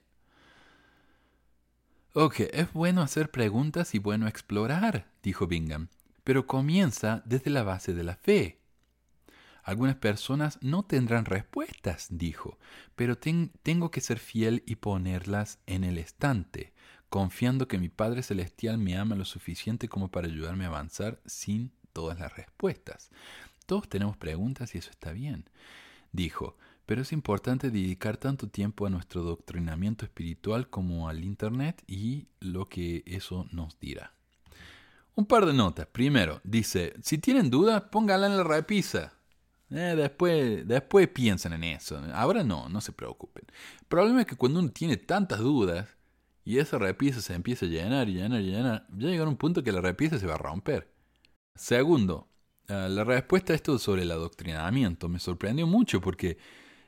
Ok, es bueno hacer preguntas y bueno explorar, dijo Bingham, pero comienza desde la base de la fe. Algunas personas no tendrán respuestas, dijo, pero tengo que ser fiel y ponerlas en el estante, confiando que mi Padre Celestial me ama lo suficiente como para ayudarme a avanzar sin todas las respuestas. Todos tenemos preguntas y eso está bien. Dijo, pero es importante dedicar tanto tiempo a nuestro doctrinamiento espiritual como al Internet y lo que eso nos dirá. Un par de notas. Primero, dice, si tienen dudas, pónganla en la repisa. Eh, después, después piensen en eso. Ahora no, no se preocupen. El problema es que cuando uno tiene tantas dudas y esa repisa se empieza a llenar y llenar y llenar, ya llega un punto que la repisa se va a romper. Segundo, Ah, la respuesta a esto sobre el adoctrinamiento me sorprendió mucho porque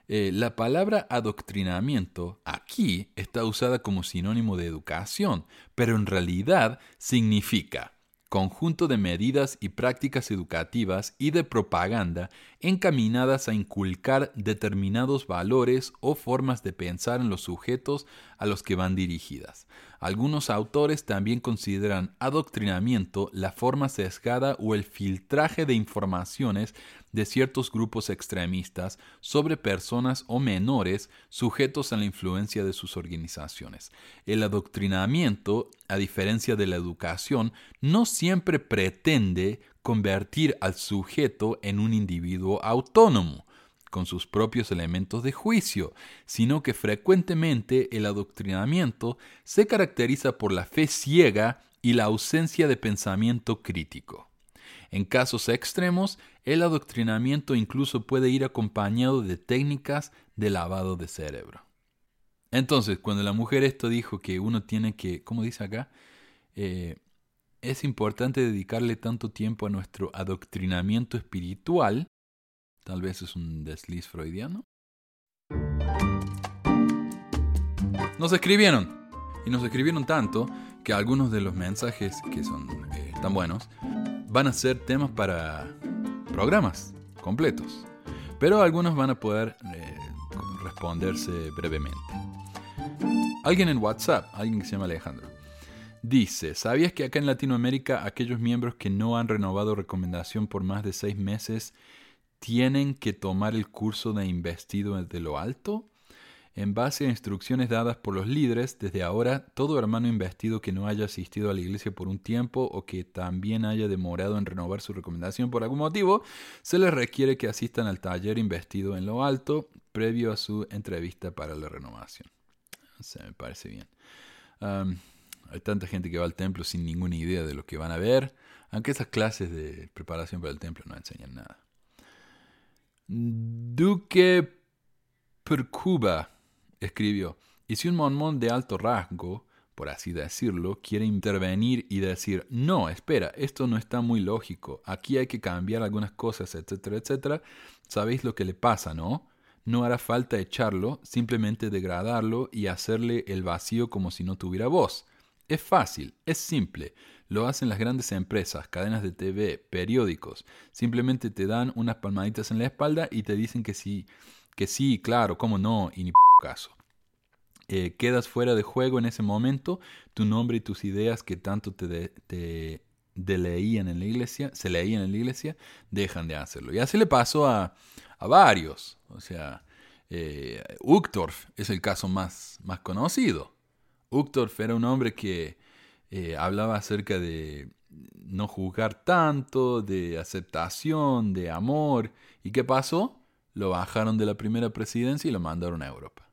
eh, la palabra adoctrinamiento aquí está usada como sinónimo de educación, pero en realidad significa conjunto de medidas y prácticas educativas y de propaganda encaminadas a inculcar determinados valores o formas de pensar en los sujetos a los que van dirigidas. Algunos autores también consideran adoctrinamiento la forma sesgada o el filtraje de informaciones de ciertos grupos extremistas sobre personas o menores sujetos a la influencia de sus organizaciones. El adoctrinamiento, a diferencia de la educación, no siempre pretende convertir al sujeto en un individuo autónomo con sus propios elementos de juicio, sino que frecuentemente el adoctrinamiento se caracteriza por la fe ciega y la ausencia de pensamiento crítico. En casos extremos, el adoctrinamiento incluso puede ir acompañado de técnicas de lavado de cerebro. Entonces, cuando la mujer esto dijo que uno tiene que, ¿cómo dice acá? Eh, es importante dedicarle tanto tiempo a nuestro adoctrinamiento espiritual, tal vez es un desliz freudiano. Nos escribieron, y nos escribieron tanto que algunos de los mensajes que son eh, tan buenos van a ser temas para programas completos, pero algunos van a poder eh, responderse brevemente. Alguien en WhatsApp, alguien que se llama Alejandro, dice, ¿sabías que acá en Latinoamérica aquellos miembros que no han renovado recomendación por más de seis meses tienen que tomar el curso de investido de lo alto? En base a instrucciones dadas por los líderes, desde ahora, todo hermano investido que no haya asistido a la iglesia por un tiempo o que también haya demorado en renovar su recomendación por algún motivo, se les requiere que asistan al taller investido en lo alto previo a su entrevista para la renovación. Se me parece bien. hay tanta gente que va al templo sin ninguna idea de lo que van a ver, aunque esas clases de preparación para el templo no enseñan nada. Duque Percuba escribió, y si un mormón de alto rasgo, por así decirlo, quiere intervenir y decir, no, espera, esto no está muy lógico, aquí hay que cambiar algunas cosas, etcétera, etcétera, sabéis lo que le pasa, ¿no? No hará falta echarlo, simplemente degradarlo y hacerle el vacío como si no tuviera voz. Es fácil, es simple. Lo hacen las grandes empresas, cadenas de TV, periódicos. Simplemente te dan unas palmaditas en la espalda y te dicen que sí, que sí, claro, cómo no, y ni caso. Eh, quedas fuera de juego en ese momento, tu nombre y tus ideas que tanto te, te leían en la iglesia, se leían en la iglesia, dejan de hacerlo. Y así le pasó a, a varios. O sea, eh, es el caso más, más conocido. Uchtdorf era un hombre que eh, hablaba acerca de no juzgar tanto, de aceptación, de amor. ¿Y qué pasó? Lo bajaron de la primera presidencia y lo mandaron a Europa.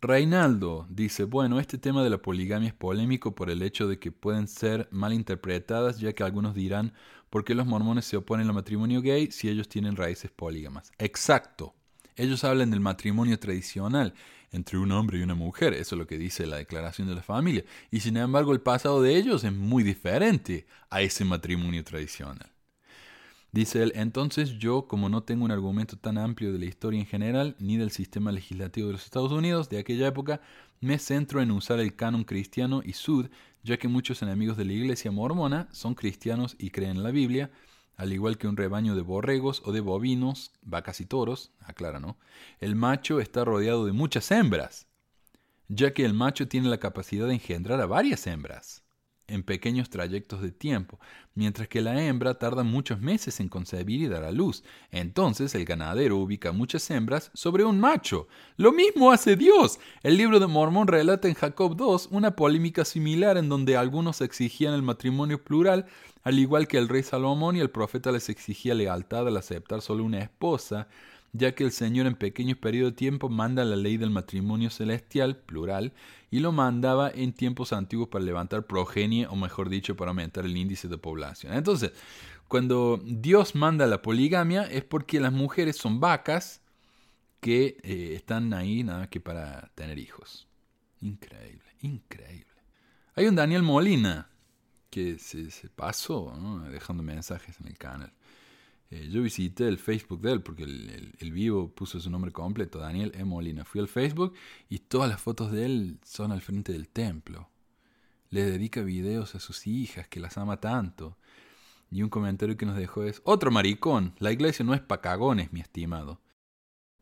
Reinaldo dice, bueno, este tema de la poligamia es polémico por el hecho de que pueden ser mal interpretadas, ya que algunos dirán, ¿por qué los mormones se oponen al matrimonio gay si ellos tienen raíces polígamas? Exacto. Ellos hablan del matrimonio tradicional entre un hombre y una mujer, eso es lo que dice la declaración de la familia, y sin embargo el pasado de ellos es muy diferente a ese matrimonio tradicional. Dice él, entonces yo, como no tengo un argumento tan amplio de la historia en general, ni del sistema legislativo de los Estados Unidos de aquella época, me centro en usar el canon cristiano y sud, ya que muchos enemigos de la iglesia mormona son cristianos y creen en la Biblia, al igual que un rebaño de borregos o de bovinos, vacas y toros, aclara, ¿no? El macho está rodeado de muchas hembras, ya que el macho tiene la capacidad de engendrar a varias hembras en pequeños trayectos de tiempo, mientras que la hembra tarda muchos meses en concebir y dar a luz. Entonces el ganadero ubica muchas hembras sobre un macho. Lo mismo hace Dios. El libro de Mormón relata en Jacob 2 una polémica similar en donde algunos exigían el matrimonio plural, al igual que el rey Salomón y el profeta les exigía lealtad al aceptar solo una esposa ya que el Señor en pequeños periodos de tiempo manda la ley del matrimonio celestial, plural, y lo mandaba en tiempos antiguos para levantar progenie, o mejor dicho, para aumentar el índice de población. Entonces, cuando Dios manda la poligamia es porque las mujeres son vacas que eh, están ahí nada que para tener hijos. Increíble, increíble. Hay un Daniel Molina que se, pasó dejando mensajes en el canal. Eh, yo visité el Facebook de él porque el, vivo puso su nombre completo, Daniel E. Molina. Fui al Facebook y todas las fotos de él son al frente del templo. Le dedica videos a sus hijas que las ama tanto. Y un comentario que nos dejó es, otro maricón, la iglesia no es pa' cagones, mi estimado.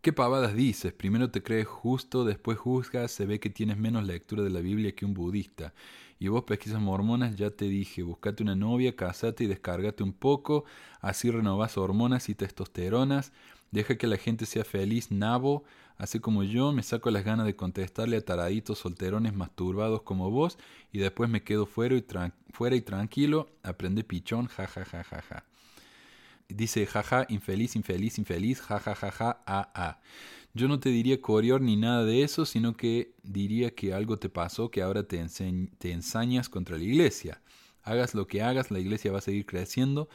¿Qué pavadas dices? Primero te crees justo, después juzgas, se ve que tienes menos lectura de la Biblia que un budista. Y vos pesquisas mormonas, ya te dije, buscate una novia, casate y descárgate un poco, así renovás hormonas y testosteronas, deja que la gente sea feliz, nabo, así como yo, me saco las ganas de contestarle a taraditos solterones masturbados como vos, y después me quedo fuera y, fuera y tranquilo, aprende pichón, ja ja ja ja ja. Dice jaja, infeliz, infeliz, infeliz, ja ja ja ja, a a. Yo no te diría corior ni nada de eso, sino que diría que algo te pasó que ahora te, te ensañas contra la iglesia. Hagas lo que hagas, la iglesia va a seguir creciendo.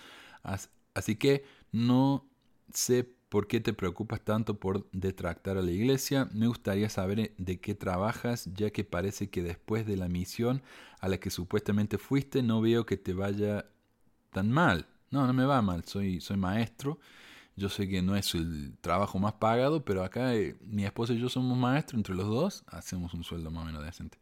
Así que no sé por qué te preocupas tanto por detractar a la iglesia. Me gustaría saber eh, de qué trabajas, ya que parece que después de la misión a la que supuestamente fuiste, no veo que te vaya tan mal. No, no me va mal, soy, soy maestro yo sé que no es el trabajo más pagado, pero acá eh, mi esposa y yo somos maestros, entre los dos hacemos un sueldo más o menos decente.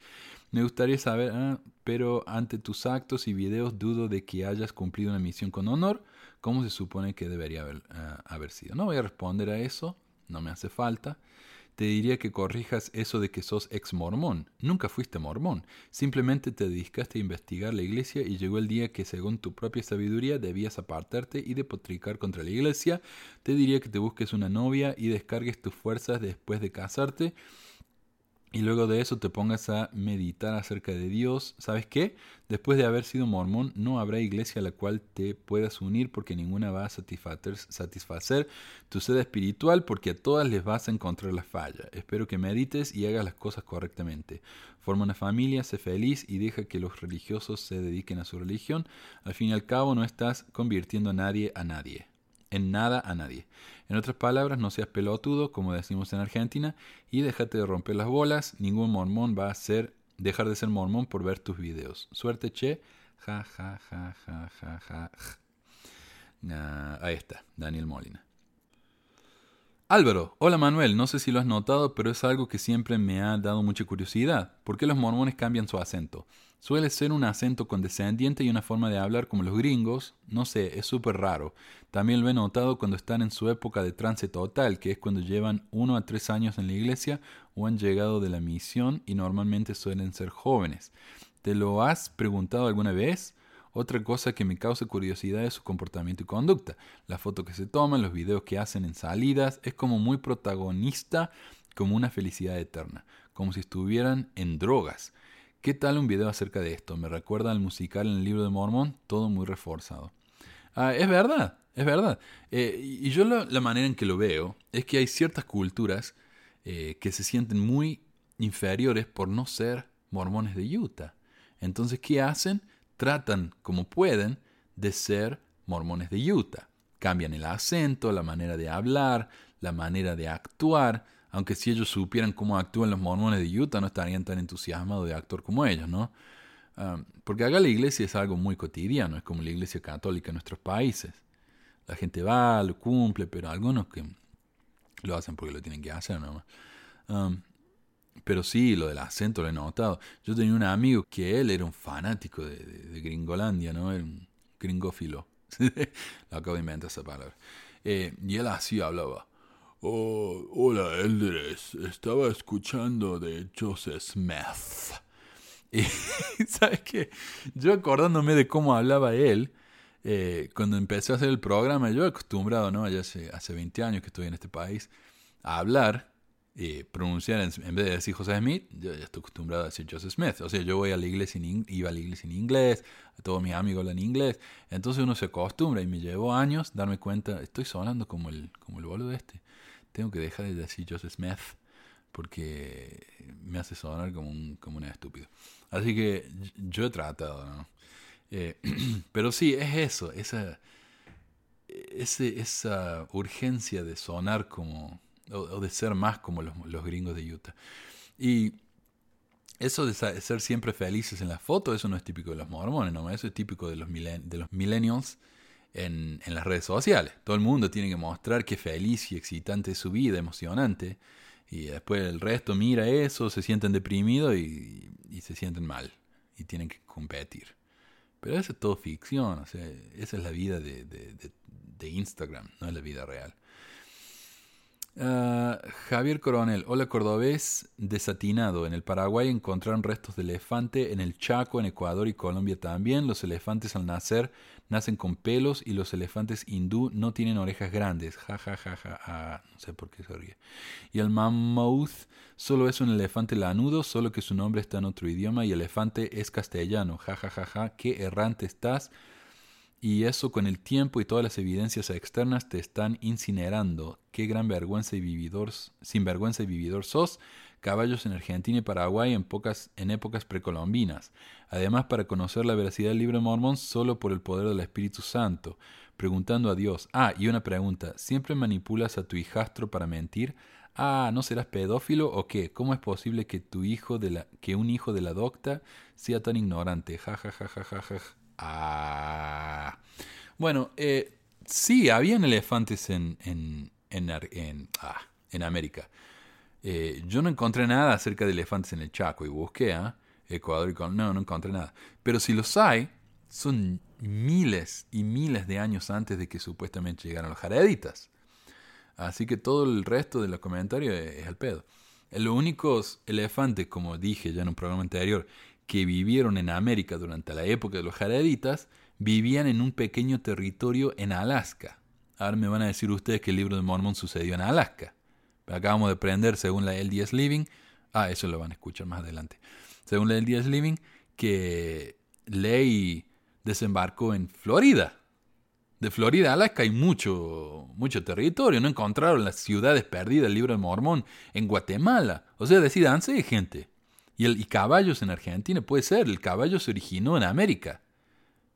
Me gustaría saber, ah, pero ante tus actos y videos dudo de que hayas cumplido una misión con honor, ¿cómo se supone que debería haber, ah, haber sido? No voy a responder a eso, no me hace falta te diría que corrijas eso de que sos ex mormón. Nunca fuiste mormón. Simplemente te dedicaste a investigar la iglesia y llegó el día que según tu propia sabiduría debías apartarte y depotricar contra la iglesia. Te diría que te busques una novia y descargues tus fuerzas después de casarte y luego de eso te pongas a meditar acerca de Dios, ¿sabes qué? Después de haber sido mormón, no habrá iglesia a la cual te puedas unir porque ninguna va a satisfacer, tu sed espiritual porque a todas les vas a encontrar la falla. Espero que medites y hagas las cosas correctamente. Forma una familia, sé feliz y deja que los religiosos se dediquen a su religión. Al fin y al cabo no estás convirtiendo a nadie a nadie en nada a nadie. En otras palabras, no seas pelotudo, como decimos en Argentina, y déjate de romper las bolas. Ningún mormón va a ser, dejar de ser mormón por ver tus videos. Suerte, che. Ja, ja, ja, ja, ja, ja. ahí está, Daniel Molina. Álvaro, hola Manuel, no sé si lo has notado, pero es algo que siempre me ha dado mucha curiosidad. ¿Por qué los mormones cambian su acento? Suele ser un acento condescendiente y una forma de hablar como los gringos, no sé, es súper raro. También lo he notado cuando están en su época de trance total, que es cuando llevan uno a tres años en la iglesia o han llegado de la misión y normalmente suelen ser jóvenes. ¿Te lo has preguntado alguna vez? Otra cosa que me causa curiosidad es su comportamiento y conducta. La foto que se toman, los videos que hacen en salidas, es como muy protagonista, como una felicidad eterna, como si estuvieran en drogas. ¿Qué tal un video acerca de esto? Me recuerda al musical en el libro de Mormón, todo muy reforzado. Ah, es verdad, es verdad. Eh, y yo la, manera en que lo veo es que hay ciertas culturas eh, que se sienten muy inferiores por no ser mormones de Utah. Entonces, ¿qué hacen? tratan como pueden de ser mormones de Utah. Cambian el acento, la manera de hablar, la manera de actuar, aunque si ellos supieran cómo actúan los mormones de Utah no estarían tan entusiasmados de actuar como ellos, ¿no? Ah, porque acá la iglesia es algo muy cotidiano, es como la iglesia católica en nuestros países. La gente va, lo cumple, pero algunos que lo hacen porque lo tienen que hacer, ¿no? Ah, pero sí, lo del acento lo he notado. Yo tenía un amigo que él era un fanático de, Gringolandia, ¿no? Era un gringófilo. *laughs* lo acabo de inventar esa palabra. Eh, y él así hablaba. Oh, hola, Eldres. Estaba escuchando de Joseph Smith. *laughs* Y, ¿sabes qué? Yo acordándome de cómo hablaba él, eh, cuando empecé a hacer el programa, yo acostumbrado, ¿no? Ya hace, hace 20 años que estoy en este país, a hablar eh, pronunciar en, vez de decir José Smith, yo ya estoy acostumbrado a decir Joseph Smith. O sea, yo voy a la iglesia en, iba a la iglesia en inglés, a todos mis amigos hablan inglés. Entonces uno se acostumbra y me llevó años darme cuenta, estoy sonando como el, como el boludo este. Tengo que dejar de decir Joseph Smith porque me hace sonar como un, como un estúpido. Así que yo he tratado, ¿no? Eh, *clears throat* pero sí, es eso, esa, ese, esa urgencia de sonar como o, de ser más como los, los, gringos de Utah. Y eso de ser siempre felices en la foto, eso no es típico de los mormones, ¿no? eso es típico de los, de los millennials en, las redes sociales. Todo el mundo tiene que mostrar qué feliz y excitante es su vida, emocionante. Y después el resto mira eso, se sienten deprimidos y, se sienten mal. Y tienen que competir. Pero eso es todo ficción, o sea, esa es la vida de, de Instagram, no es la vida real. Uh, Javier Coronel, hola cordobés desatinado. En el Paraguay encontraron restos de elefante, en el Chaco, en Ecuador y Colombia también. Los elefantes al nacer nacen con pelos y los elefantes hindú no tienen orejas grandes. Ja, ja, ja, ja, ja. No sé por qué se ríe. Y el mammoth solo es un elefante lanudo, solo que su nombre está en otro idioma y elefante es castellano. Ja, ja, ja, ja. Qué errante estás y eso con el tiempo y todas las evidencias externas te están incinerando. Qué gran vergüenza y vividor, sinvergüenza y vividor sos. Caballos en Argentina y Paraguay en, pocas, en épocas precolombinas. Además, para conocer la veracidad del libro Mormón solo por el poder del Espíritu Santo. Preguntando a Dios. Ah, y una pregunta. ¿Siempre manipulas a tu hijastro para mentir? Ah, ¿no serás pedófilo o qué? ¿Cómo es posible que tu hijo de la, que un hijo de la docta sea tan ignorante? Ja, ja, ja, ja, ja, ja. Ah. Bueno, eh, sí, habían elefantes en, en, en, en, ah, en América. Eh, yo no encontré nada acerca de elefantes en el Chaco y busqué, ¿eh? Ecuador y con... No, no encontré nada. Pero si los hay, son miles y miles de años antes de que supuestamente llegaran los jareditas. Así que todo el resto de los comentarios es, es al pedo. Los únicos elefantes, como dije ya en un programa anterior, que vivieron en América durante la época de los jareditas vivían en un pequeño territorio en Alaska. Ahora me van a decir ustedes que el libro de Mormon sucedió en Alaska. Acabamos de aprender, según la LDS Living, ah, eso lo van a escuchar más adelante, según la LDS Living, que Ley desembarcó en Florida. De Florida a Alaska hay mucho, mucho territorio. No encontraron las ciudades perdidas del libro de Mormón en Guatemala. O sea, decidanse, gente. Y, el, y caballos en Argentina, puede ser, el caballo se originó en América,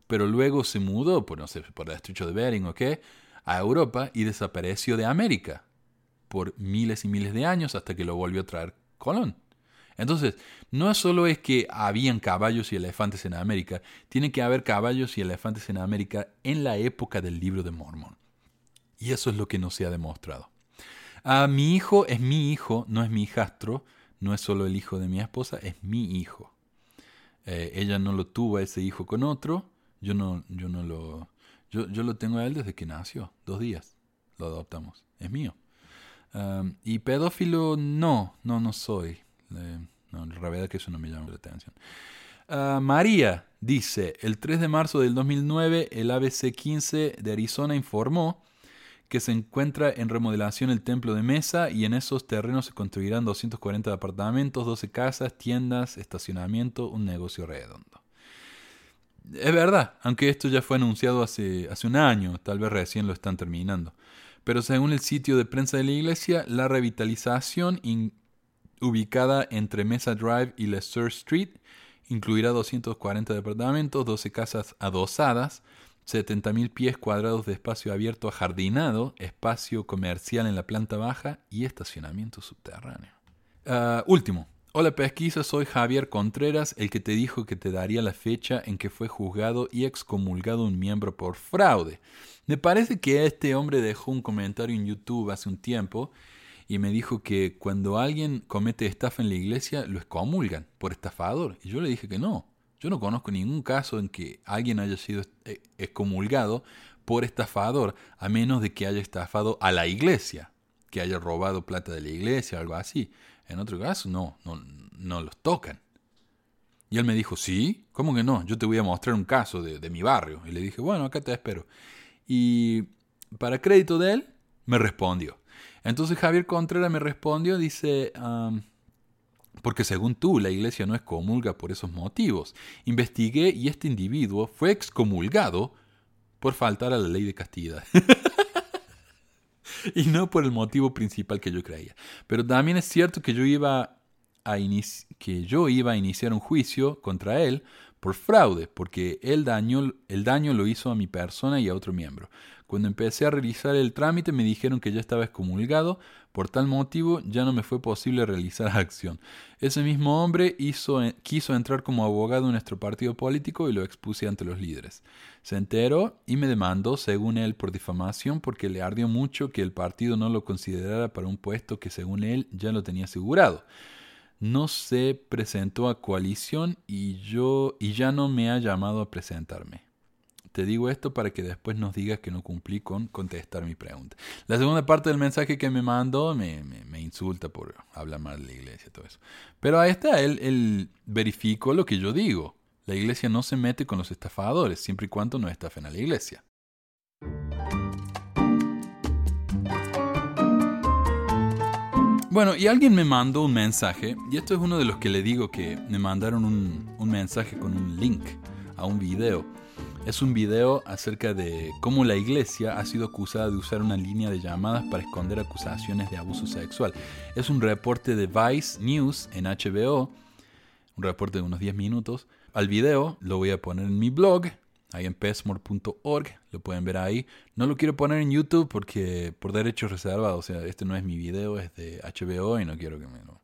pero luego se mudó, por, no sé, por el estrecho de Bering o qué, a Europa y desapareció de América por miles y miles de años hasta que lo volvió a traer Colón. Entonces, no solo es que habían caballos y elefantes en América, tiene que haber caballos y elefantes en América en la época del libro de Mormón. Y eso es lo que no se ha demostrado. A mi hijo es mi hijo, no es mi hijastro, no es solo el hijo de mi esposa, es mi hijo. Eh, ella no lo tuvo a ese hijo con otro, yo no, yo no lo, yo, yo lo tengo a él desde que nació, dos días, lo adoptamos, es mío. Y pedófilo no, no, no soy. Eh, no, la verdad que eso no me llama la atención. Uh, María dice, el 3 de marzo del 2009 el ABC 15 de Arizona informó que se encuentra en remodelación el templo de Mesa y en esos terrenos se construirán 240 apartamentos, 12 casas, tiendas, estacionamiento, un negocio redondo. Es verdad, aunque esto ya fue anunciado hace, hace un año, tal vez recién lo están terminando. Pero según el sitio de prensa de la iglesia, la revitalización ubicada entre Mesa Drive y Leicester Street incluirá 240 departamentos, 12 casas adosadas, 70.000 pies cuadrados de espacio abierto ajardinado, espacio comercial en la planta baja y estacionamiento subterráneo. Uh, último. Hola pesquisa, soy Javier Contreras, el que te dijo que te daría la fecha en que fue juzgado y excomulgado un miembro por fraude. Me parece que este hombre dejó un comentario en YouTube hace un tiempo y me dijo que cuando alguien comete estafa en la iglesia lo excomulgan por estafador. Y yo le dije que no, yo no conozco ningún caso en que alguien haya sido eh, excomulgado por estafador, a menos de que haya estafado a la iglesia, que haya robado plata de la iglesia algo así. En otro caso, no, no, no los tocan. Y él me dijo, sí, ¿cómo que no? Yo te voy a mostrar un caso de, mi barrio. Y le dije, bueno, acá te espero. Y para crédito de él, me respondió. Entonces Javier Contreras me respondió, dice, porque según tú la iglesia no excomulga por esos motivos. Investigué y este individuo fue excomulgado por faltar a la ley de castidad. *laughs* y no por el motivo principal que yo creía. Pero también es cierto que yo iba a, que yo iba a iniciar un juicio contra él por fraude, porque el daño, el daño lo hizo a mi persona y a otro miembro. Cuando empecé a realizar el trámite me dijeron que ya estaba excomulgado, por tal motivo ya no me fue posible realizar *laughs* acción. Ese mismo hombre hizo, quiso entrar como abogado en nuestro partido político y lo expuse ante los líderes. Se enteró y me demandó, según él, por difamación porque le ardió mucho que el partido no lo considerara para un puesto que según él ya lo tenía asegurado no se presentó a coalición y yo y ya no me ha llamado a presentarme. Te digo esto para que después nos digas que no cumplí con contestar mi pregunta. La segunda parte del mensaje que me mandó me, me, insulta por hablar mal de la iglesia todo eso. Pero a esta él, él verificó lo que yo digo. La iglesia no se mete con los estafadores, siempre y cuando no estafen a la iglesia. Bueno, y alguien me mandó un mensaje, y esto es uno de los que le digo que me mandaron un, un mensaje con un link a un video es un video acerca de cómo la iglesia ha sido acusada de usar una línea de llamadas para esconder acusaciones de abuso sexual. Es un reporte de Vice News en HBO, un reporte de unos 10 minutos. Al video lo voy a poner en mi blog, ahí en pesmore.org, lo pueden ver ahí. No lo quiero poner en YouTube porque por derechos reservados, o sea, este no es mi video, es de HBO y no quiero que me lo,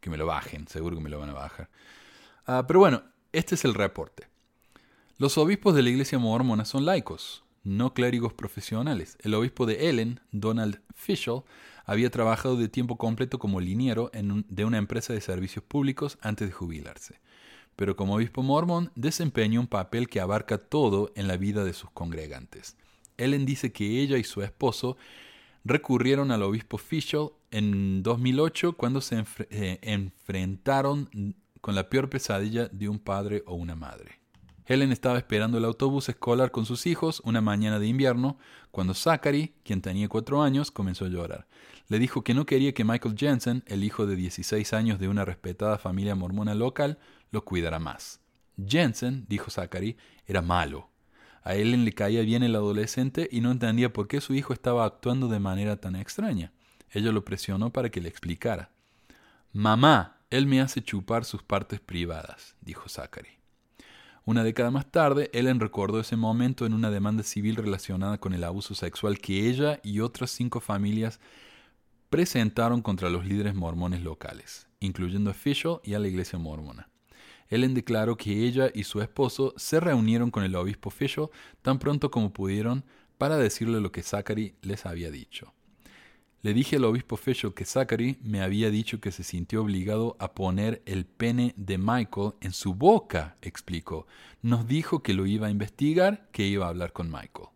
que me lo bajen, seguro que me lo van a bajar. Ah, pero bueno, este es el reporte. Los obispos de la iglesia mormona son laicos, no clérigos profesionales. El obispo de Ellen, Donald Fischel, había trabajado de tiempo completo como liniero de una empresa de servicios públicos antes de jubilarse. Pero como obispo mormón desempeña un papel que abarca todo en la vida de sus congregantes. Ellen dice que ella y su esposo recurrieron al obispo Fischel en 2008 cuando se eh, enfrentaron con la peor pesadilla de un padre o una madre. Helen estaba esperando el autobús escolar con sus hijos una mañana de invierno cuando Zachary, quien tenía cuatro años, comenzó a llorar. Le dijo que no quería que Michael Jensen, el hijo de 16 años de una respetada familia mormona local, lo cuidara más. Jensen, dijo Zachary, era malo. A Helen le caía bien el adolescente y no entendía por qué su hijo estaba actuando de manera tan extraña. Ella lo presionó para que le explicara. Mamá, él me hace chupar sus partes privadas, dijo Zachary. Una década más tarde, Ellen recordó ese momento en una demanda civil relacionada con el abuso sexual que ella y otras cinco familias presentaron contra los líderes mormones locales, incluyendo a Fischel y a la iglesia mormona. Ellen declaró que ella y su esposo se reunieron con el obispo Fischel tan pronto como pudieron para decirle lo que Zachary les había dicho. Le dije al obispo Fischel que Zachary me había dicho que se sintió obligado a poner el pene de Michael en su boca, explicó. Nos dijo que lo iba a investigar, que iba a hablar con Michael.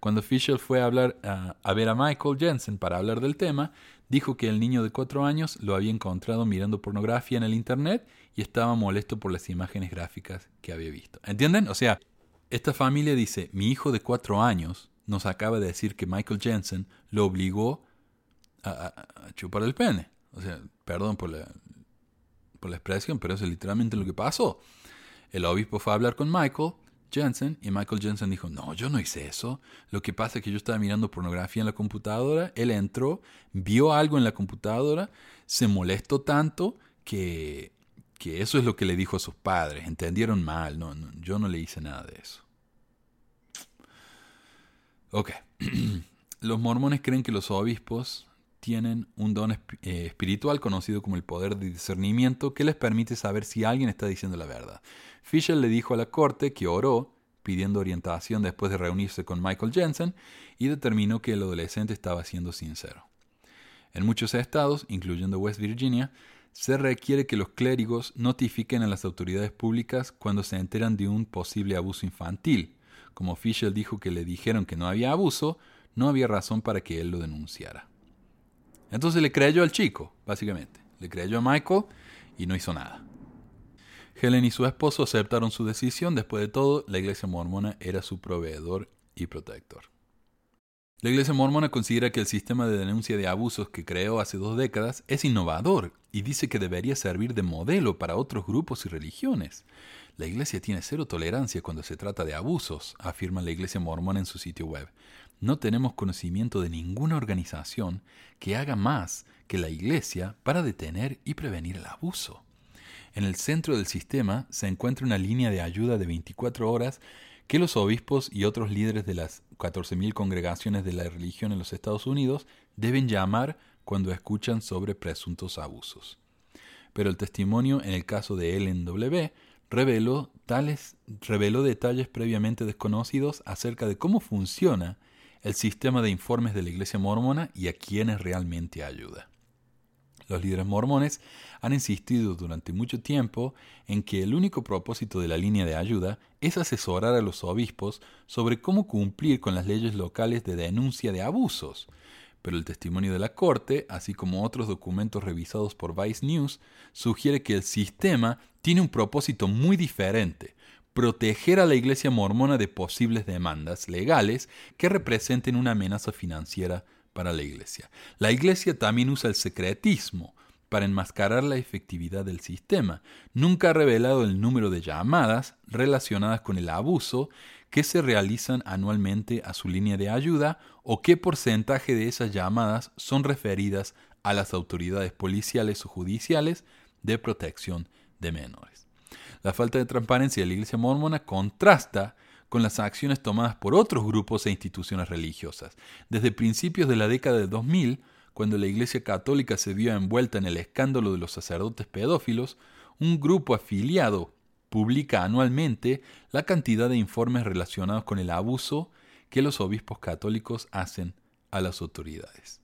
Cuando Fischel fue a, hablar, a ver a Michael Jensen para hablar del tema, dijo que el niño de cuatro años lo había encontrado mirando pornografía en el Internet y estaba molesto por las imágenes gráficas que había visto. ¿Entienden? O sea, esta familia dice, mi hijo de cuatro años nos acaba de decir que Michael Jensen lo obligó a, chupar el pene. O sea, perdón por la, por la expresión, pero eso es literalmente lo que pasó. El obispo fue a hablar con Michael Jensen y Michael Jensen dijo, no, yo no hice eso. Lo que pasa es que yo estaba mirando pornografía en la computadora, él entró, vio algo en la computadora, se molestó tanto que, que eso es lo que le dijo a sus padres. Entendieron mal, no, yo no le hice nada de eso. Ok. *clears throat* Los mormones creen que los obispos tienen un don eh, espiritual conocido como el poder de discernimiento que les permite saber si alguien está diciendo la verdad. Fisher le dijo a la corte que oró pidiendo orientación después de reunirse con Michael Jensen y determinó que el adolescente estaba siendo sincero. En muchos estados, incluyendo West Virginia, se requiere que los clérigos notifiquen a las autoridades públicas cuando se enteran de un posible abuso infantil. Como Fisher dijo que le dijeron que no había abuso, no había razón para que él lo denunciara. Entonces le creyó al chico, básicamente. Le creyó a Michael y no hizo nada. Helen y su esposo aceptaron su decisión. Después de todo, la iglesia mormona era su proveedor y protector. La iglesia mormona considera que el sistema de denuncia de abusos que creó hace dos décadas es innovador y dice que debería servir de modelo para otros grupos y religiones. La iglesia tiene cero tolerancia cuando se trata de abusos, afirma la iglesia mormona en su sitio web no tenemos conocimiento de ninguna organización que haga más que la Iglesia para detener y prevenir el abuso. En el centro del sistema se encuentra una línea de ayuda de 24 horas que los obispos y otros líderes de las 14.000 congregaciones de la religión en los Estados Unidos deben llamar cuando escuchan sobre presuntos abusos. Pero el testimonio en el caso de Ellen W. reveló, tales, reveló detalles previamente desconocidos acerca de cómo funciona el sistema de informes de la Iglesia mormona y a quienes realmente ayuda. Los líderes mormones han insistido durante mucho tiempo en que el único propósito de la línea de ayuda es asesorar a los obispos sobre cómo cumplir con las leyes locales de denuncia de abusos. Pero el testimonio de la Corte, así como otros documentos revisados por Vice News, sugiere que el sistema tiene un propósito muy diferente, proteger a la Iglesia mormona de posibles demandas legales que representen una amenaza financiera para la Iglesia. La Iglesia también usa el secretismo para enmascarar la efectividad del sistema. Nunca ha revelado el número de llamadas relacionadas con el abuso que se realizan anualmente a su línea de ayuda o qué porcentaje de esas llamadas son referidas a las autoridades policiales o judiciales de protección de menores. La falta de transparencia de la Iglesia mormona contrasta con las acciones tomadas por otros grupos e instituciones religiosas. Desde principios de la década de 2000, cuando la Iglesia Católica se vio envuelta en el escándalo de los sacerdotes pedófilos, un grupo afiliado publica anualmente la cantidad de informes relacionados con el abuso que los obispos católicos hacen a las autoridades.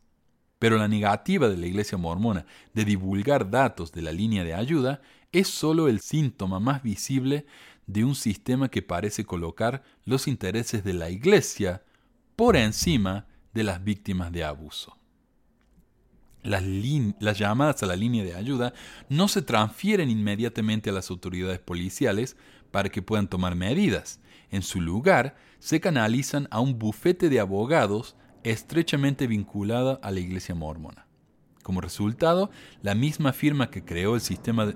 Pero la negativa de la Iglesia mormona de divulgar datos de la línea de ayuda es solo el síntoma más visible de un sistema que parece colocar los intereses de la Iglesia por encima de las víctimas de abuso. Las, llamadas a la línea de ayuda no se transfieren inmediatamente a las autoridades policiales para que puedan tomar medidas. En su lugar, se canalizan a un bufete de abogados estrechamente vinculada a la iglesia mormona. Como resultado, la misma firma que creó el sistema de...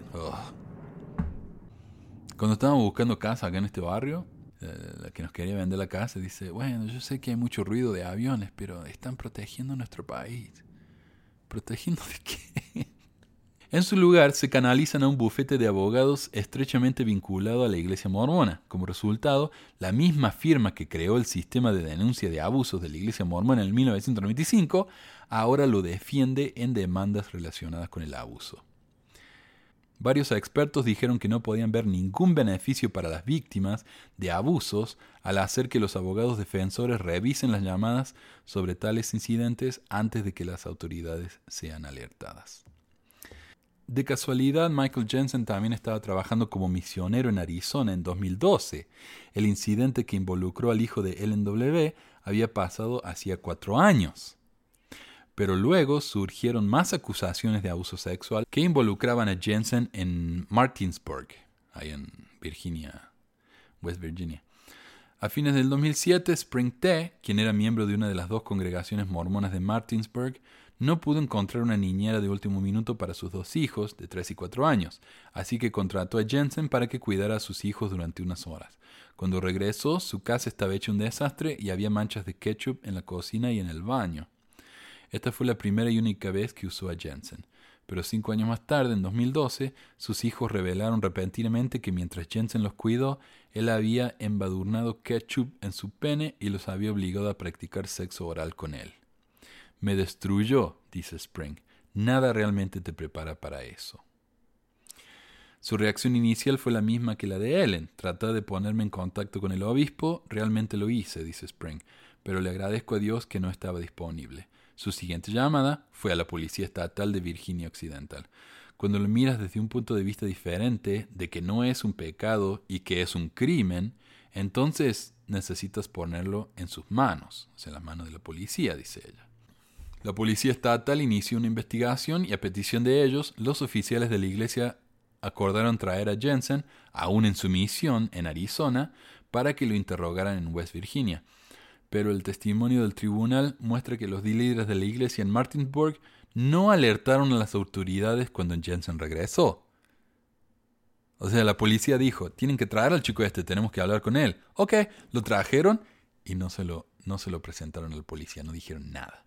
Cuando estábamos buscando casa acá en este barrio, eh, la que nos quería vender la casa dice, bueno, yo sé que hay mucho ruido de aviones, pero están protegiendo nuestro país. ¿Protegiendo de qué? *laughs* En su lugar, se canalizan a un bufete de abogados estrechamente vinculado a la Iglesia mormona. Como resultado, la misma firma que creó el sistema de denuncia de abusos de la Iglesia mormona en 1995, ahora lo defiende en demandas relacionadas con el abuso. Varios expertos dijeron que no podían ver ningún beneficio para las víctimas de abusos al hacer que los abogados defensores revisen las llamadas sobre tales incidentes antes de que las autoridades sean alertadas. De casualidad, Michael Jensen también estaba trabajando como misionero en Arizona en 2012. El incidente que involucró al hijo de Ellen W. había pasado hacía cuatro años pero luego surgieron más acusaciones de abuso sexual que involucraban a Jensen en Martinsburg, ahí en Virginia, West Virginia. A fines del 2007, Spring T, quien era miembro de una de las dos congregaciones mormonas de Martinsburg, no pudo encontrar una niñera de último minuto para sus dos hijos, de 3 y 4 años, así que contrató a Jensen para que cuidara a sus hijos durante unas horas. Cuando regresó, su casa estaba hecha un desastre y había manchas de ketchup en la cocina y en el baño. Esta fue la primera y única vez que usó a Jensen. Pero cinco años más tarde, en 2012, sus hijos revelaron repentinamente que mientras Jensen los cuidó, él había embadurnado ketchup en su pene y los había obligado a practicar sexo oral con él. Me destruyó, dice Spring. Nada realmente te prepara para eso. Su reacción inicial fue la misma que la de Ellen. Tratar de ponerme en contacto con el obispo, realmente lo hice, dice Spring, pero le agradezco a Dios que no estaba disponible. Su siguiente llamada fue a la Policía Estatal de Virginia Occidental. Cuando lo miras desde un punto de vista diferente de que no es un pecado y que es un crimen, entonces necesitas ponerlo en sus manos, en las manos de la policía, dice ella. La policía estatal inició una investigación y a petición de ellos, los oficiales de la iglesia acordaron traer a Jensen, aún en su misión en Arizona, para que lo interrogaran en West Virginia pero el testimonio del tribunal muestra que los líderes de la iglesia en Martinsburg no alertaron a las autoridades cuando Jensen regresó. O sea, la policía dijo, tienen que traer al chico este, tenemos que hablar con él. Ok, lo trajeron y no se lo, no se lo presentaron al policía, no dijeron nada.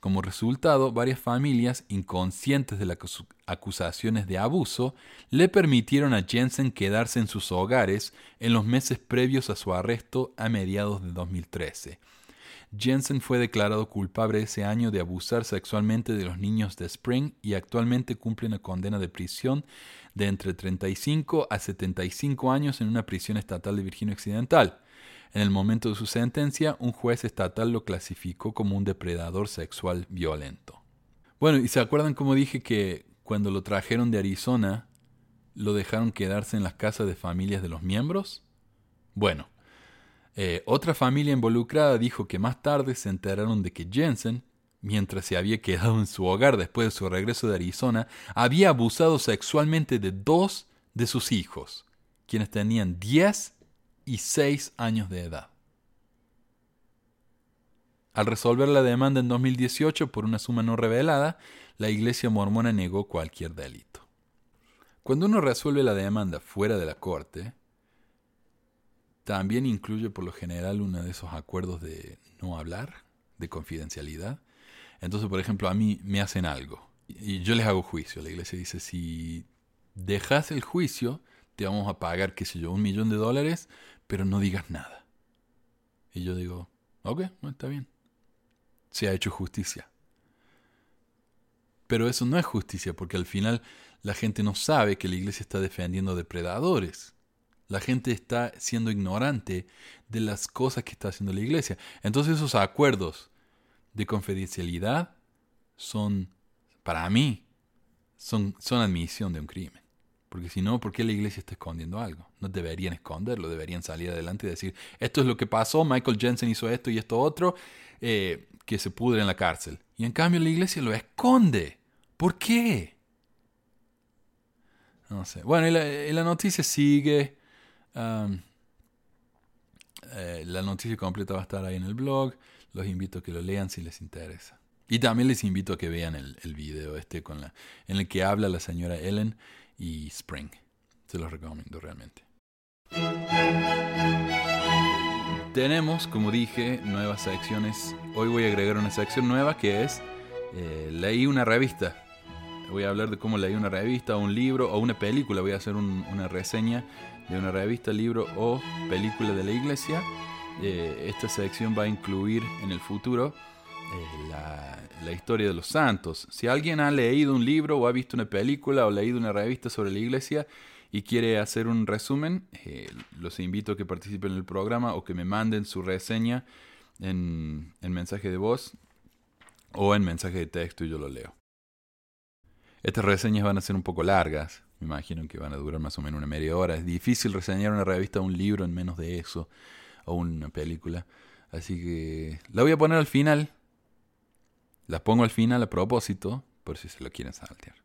Como resultado, varias familias, inconscientes de las acusaciones de abuso, le permitieron a Jensen quedarse en sus hogares en los meses previos a su arresto a mediados de 2013. Jensen fue declarado culpable ese año de abusar sexualmente de los niños de Spring y actualmente cumple una condena de prisión de entre 35 a 75 años en una prisión estatal de Virginia Occidental. En el momento de su sentencia, un juez estatal lo clasificó como un depredador sexual violento. Bueno, ¿y se acuerdan cómo dije que cuando lo trajeron de Arizona, lo dejaron quedarse en las casas de familias de los miembros? Bueno, eh, otra familia involucrada dijo que más tarde se enteraron de que Jensen, mientras se había quedado en su hogar después de su regreso de Arizona, había abusado sexualmente de dos de sus hijos, quienes tenían 10 y 6 años de edad. Al resolver la demanda en 2018 por una suma no revelada, la Iglesia mormona negó cualquier delito. Cuando uno resuelve la demanda fuera de la corte, también incluye por lo general uno de esos acuerdos de no hablar, de confidencialidad. Entonces, por ejemplo, a mí me hacen algo y yo les hago juicio. La iglesia dice, si dejas el juicio, te vamos a pagar, qué sé yo, un millón de dólares, pero no digas nada. Y yo digo, ok, no está bien. Se ha hecho justicia. Pero eso no es justicia, porque al final la gente no sabe que la iglesia está defendiendo depredadores. La gente está siendo ignorante de las cosas que está haciendo la iglesia. Entonces esos acuerdos de confidencialidad son, para mí, son, son admisión de un crimen. Porque si no, ¿por qué la iglesia está escondiendo algo? No deberían esconderlo, deberían salir adelante y decir, esto es lo que pasó, Michael Jensen hizo esto y esto otro, eh, que se pudre en la cárcel. Y en cambio la iglesia lo esconde. ¿Por qué? No sé. Bueno, la, noticia sigue. Eh, la noticia completa va a estar ahí en el blog. Los invito a que lo lean si les interesa. Y también les invito a que vean el, video este en el que habla la señora Ellen y Spring. Se los recomiendo realmente. Tenemos, como dije, nuevas secciones. Hoy voy a agregar una sección nueva que es eh, leí una revista. Voy a hablar de cómo leí una revista un libro o una película. Voy a hacer una reseña de una revista, libro o película de la iglesia. Eh, esta sección va a incluir en el futuro eh, la, historia de los santos. Si alguien ha leído un libro o ha visto una película o leído una revista sobre la iglesia y quiere hacer un resumen, eh, los invito a que participen en el programa o que me manden su reseña en, en mensaje de voz o en mensaje de texto y yo lo leo. Estas reseñas van a ser un poco largas, me imagino que van a durar más o menos una media hora. Es difícil reseñar una revista o un libro en menos de eso, o una película. Así que la voy a poner al final la pongo al final a propósito, por si se lo quieren saltear.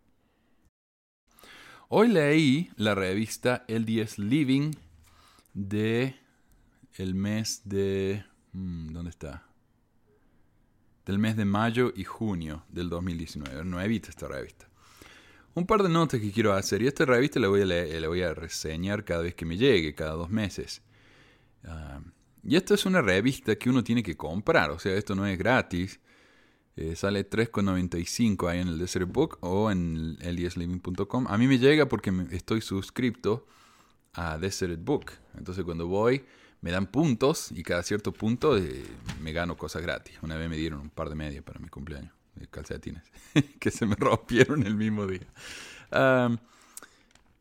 Hoy leí la revista 10 Living de el mes de... Mm, ¿Dónde está? Del mes de mayo y junio del 2019. Nuevita esta revista. Un par de notas que quiero hacer. Y esta revista la voy a, la voy a reseñar cada vez que me llegue, cada dos meses. Ah, y esta es una revista que uno tiene que comprar. O sea, esto no es gratis. Eh, sale 3,95 ahí en el Desert Book o en el A mí me llega porque estoy suscrito a Desert Book. Entonces cuando voy me dan puntos y cada cierto punto eh, me gano cosas gratis. Una vez me dieron un par de medias para mi cumpleaños, de calcetines, *laughs* que se me rompieron el mismo día.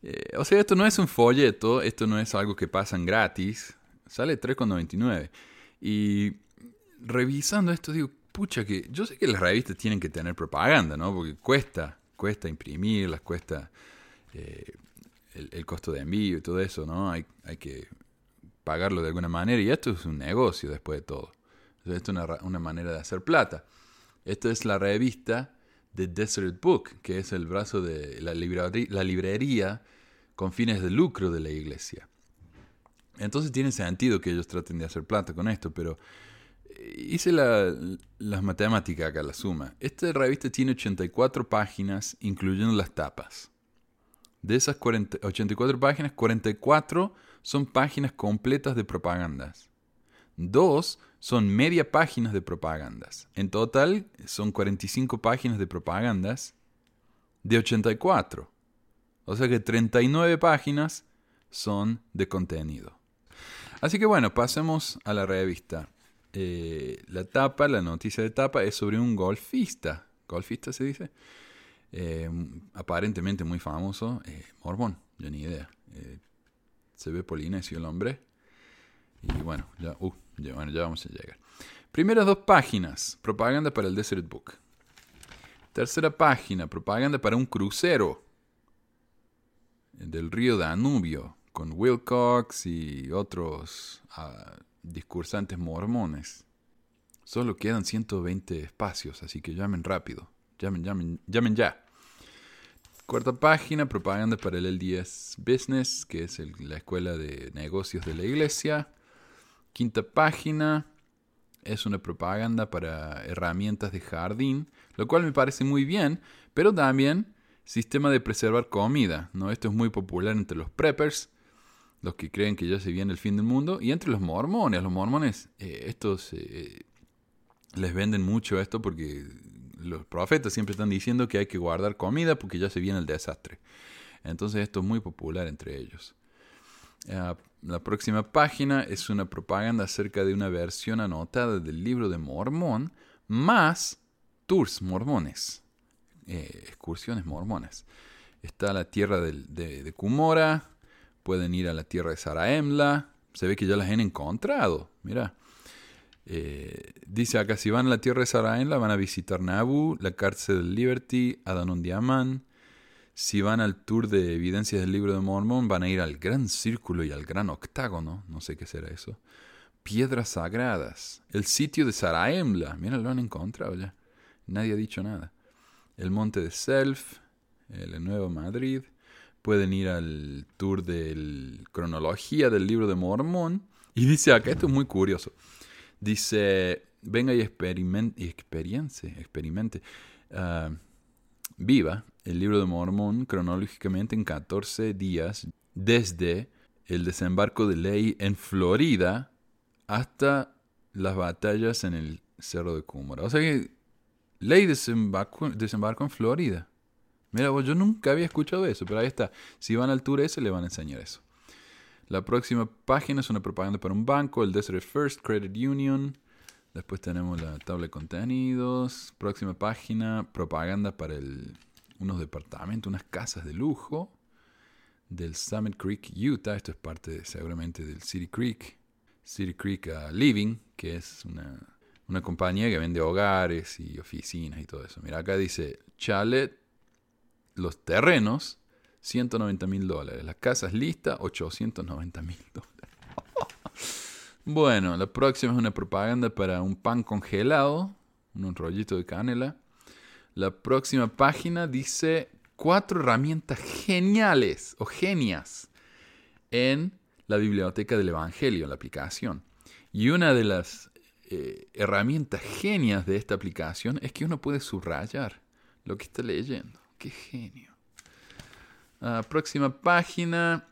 Eh, o sea, esto no es un folleto, esto no es algo que pasan gratis. Sale 3,99. Y revisando esto digo, pucha que yo sé que las revistas tienen que tener propaganda, ¿no? Porque cuesta, cuesta imprimirlas, cuesta eh, el, costo de envío y todo eso, ¿no? Hay, hay que pagarlo de alguna manera y esto es un negocio después de todo. esto es una, manera de hacer plata. Esta es la revista de Desert Book, que es el brazo de la la librería con fines de lucro de la iglesia. Entonces tiene sentido que ellos traten de hacer plata con esto, pero hice las matemáticas acá, la suma. Esta revista tiene 84 páginas, incluyendo las tapas. De esas 84 páginas, 44 son páginas completas de propagandas. Dos son media páginas de propagandas. En total son 45 páginas de propagandas de 84. O sea que 39 páginas son de contenido. Así que bueno, pasemos a la revista. Eh, la tapa, la noticia de tapa es sobre un golfista. ¿Golfista se dice? Eh, aparentemente muy famoso. Eh, Mormón, yo ni idea. se ve polinesio el hombre. Y bueno ya, uh, ya, bueno, ya vamos a llegar. Primeras dos páginas, propaganda para el Desert Book. Tercera página, propaganda para un crucero del río Danubio, con Wilcox y otros ah, discursantes mormones. Solo quedan 120 espacios, así que llamen rápido. Llamen, llamen, llamen ya. Cuarta página, propaganda para el LDS Business, que es la escuela de negocios de la iglesia. Quinta página, es una propaganda para herramientas de jardín, lo cual me parece muy bien, pero también sistema de preservar comida, ¿no? Esto es muy popular entre los preppers, los que creen que ya se viene el fin del mundo, y entre los mormones. Los mormones, eh, estos eh, les venden mucho esto porque los profetas siempre están diciendo que hay que guardar comida porque ya se viene el desastre. Entonces esto es muy popular entre ellos. Ah, la próxima página es una propaganda acerca de una versión anotada del libro de Mormón, más tours mormones, eh, excursiones mormones. Está la tierra de, de, Kumora, pueden ir a la tierra de Saraemla, se ve que ya las han encontrado, mira. Eh, dice acá, si van a la tierra de Saraemla van a visitar Nabu, la cárcel de Liberty, Adonondiaman, si van al tour de evidencias del libro de Mormón, van a ir al gran círculo y al gran octágono, no sé qué será eso. Piedras sagradas, el sitio de Saraemla, mira, lo han encontrado ya. Nadie ha dicho nada. El monte de Self, el Nuevo Madrid. Pueden ir al tour de cronología del libro de Mormón. Y dice acá, esto es muy curioso. Dice, venga y experimente, experimente, ah, viva el libro de Mormón cronológicamente en 14 días desde el desembarco de Ley en Florida hasta las batallas en el Cerro de Cúmara. O sea que Ley desembarcó, en Florida. Mira, yo nunca había escuchado eso, pero ahí está. Si van al tour ese, le van a enseñar eso. La próxima página es una propaganda para un banco, el Desert First Credit Union. Después tenemos la tabla de contenidos. Próxima página, propaganda para el unos departamentos, unas casas de lujo del Summit Creek, Utah. Esto es parte seguramente del City Creek, City Creek uh, Living, que es una, una compañía que vende hogares y oficinas y todo eso. Mira, acá dice chalet, los terrenos, 190 mil dólares. Las casas listas, 890 mil dólares. *laughs* bueno, la próxima es una propaganda para un pan congelado, un rollito de canela. La próxima página dice cuatro herramientas geniales o genias en la biblioteca del Evangelio, la aplicación. Y una de las eh, herramientas genias de esta aplicación es que uno puede subrayar lo que está leyendo. ¡Qué genio! La próxima página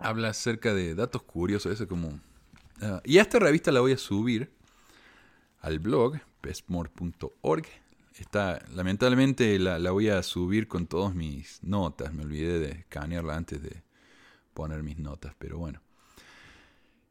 habla acerca de datos curiosos, eso como... Uh, y esta revista la voy a subir al blog, bestmore.org Está, lamentablemente la, voy a subir con todas mis notas. Me olvidé de escanearla antes de poner mis notas, pero bueno.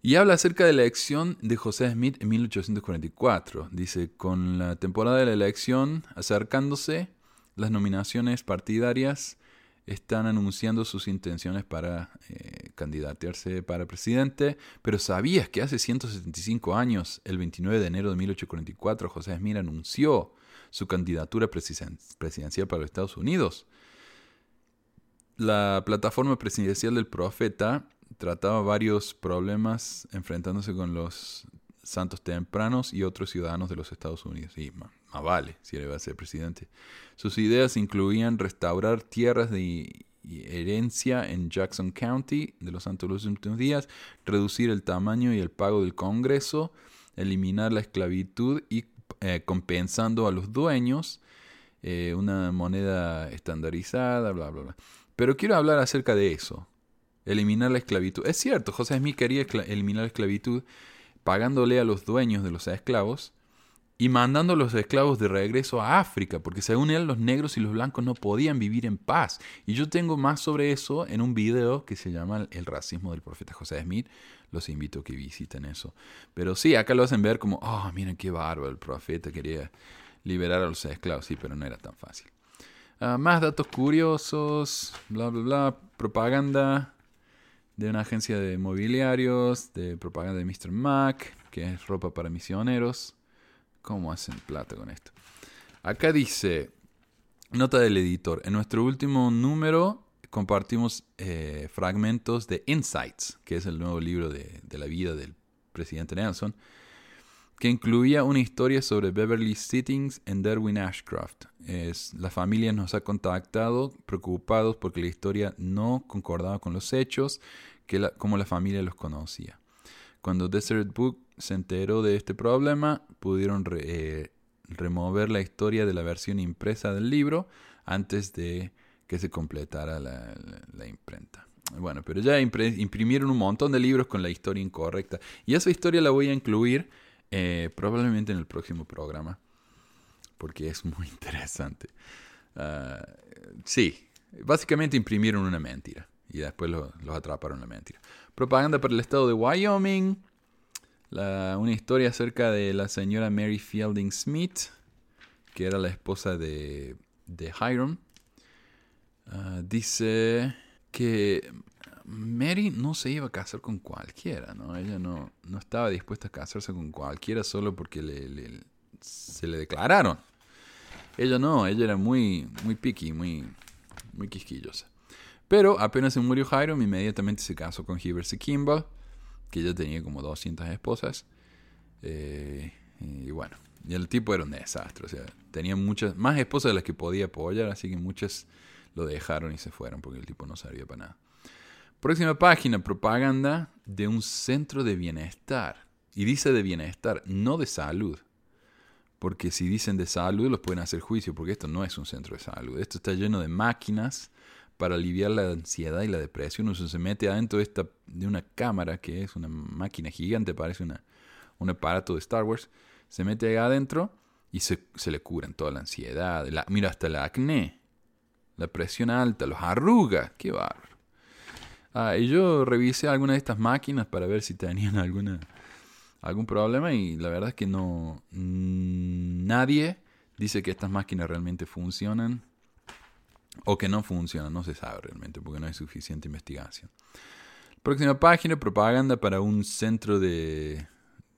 Y habla acerca de la elección de José Smith en 1844. Dice, con la temporada de la elección acercándose, las nominaciones partidarias están anunciando sus intenciones para eh, candidatearse para presidente, pero ¿sabías que hace 175 años, el 29 de enero de 1844, José Smith anunció su candidatura presidencial para los Estados Unidos. La plataforma presidencial del profeta trataba varios problemas enfrentándose con los santos tempranos y otros ciudadanos de los Estados Unidos. Y más, vale, si él iba a ser presidente. Sus ideas incluían restaurar tierras de herencia en Jackson County de los santos los últimos días, reducir el tamaño y el pago del Congreso, eliminar la esclavitud y eh, compensando a los dueños eh, una moneda estandarizada, bla, bla, bla. Pero quiero hablar acerca de eso, eliminar la esclavitud. Es cierto, José Smith quería eliminar la esclavitud, pagándole a los dueños de los esclavos y mandando a los esclavos de regreso a África, porque según él los negros y los blancos no podían vivir en paz. Y yo tengo más sobre eso en un video que se llama El racismo del profeta José Smith. Los invito a que visiten eso. Pero sí, acá lo hacen ver como, oh, miren qué bárbaro, el profeta quería liberar a los esclavos. Sí, pero no era tan fácil. Ah, más datos curiosos, bla, bla, bla. Propaganda de una agencia de mobiliarios, de propaganda de Mr. Mac, que es ropa para misioneros. ¿Cómo hacen plata con esto? Acá dice, nota del editor, en nuestro último número compartimos eh, fragmentos de Insights, que es el nuevo libro de, de la vida del presidente Nelson, que incluía una historia sobre Beverly Sittings en Derwin Ashcroft. Es, la familia nos ha contactado preocupados porque la historia no concordaba con los hechos que como la familia los conocía. Cuando Desert Book se enteró de este problema, pudieron eh, remover la historia de la versión impresa del libro antes de que se completara la, la imprenta. Bueno, pero ya imprimieron un montón de libros con la historia incorrecta. Y esa historia la voy a incluir eh, probablemente en el próximo programa, porque es muy *laughs* interesante. Ah, sí, básicamente imprimieron una mentira y después los atraparon la mentira. Propaganda para el estado de Wyoming. una historia acerca de la señora Mary Fielding Smith, que era la esposa de, de Hiram. Ah, dice que Mary no se iba a casar con cualquiera, ¿no? Ella no, no estaba dispuesta a casarse con cualquiera solo porque se le declararon. Ella no, ella era muy, muy picky, muy, muy quisquillosa. Pero apenas se murió Hiram, inmediatamente se casó con Heber Kimball, que ya tenía como 200 esposas. Eh, y bueno, y el tipo era un desastre, o sea, tenía muchas, más esposas de las que podía apoyar, así que muchas lo dejaron y se fueron porque el tipo no servía para nada. Próxima página, propaganda de un centro de bienestar. Y dice de bienestar, no de salud. Porque si dicen de salud, los pueden hacer juicio, porque esto no es un centro de salud. Esto está lleno de máquinas para aliviar la ansiedad y la depresión. Uno se mete adentro de, esta, de una cámara, que es una máquina gigante, parece una, un aparato de Star Wars. Se mete ahí adentro y se, se le curan toda la ansiedad. La, mira, hasta el acné, la presión alta, los arrugas. Qué bárbaro. Ah, y yo revisé algunas de estas máquinas para ver si tenían *laughs* alguna, algún problema y la verdad es que no... Mm, nadie dice que estas máquinas realmente funcionan o que no funcionan, no se sabe realmente porque no hay suficiente investigación. Próxima página, propaganda para un centro de,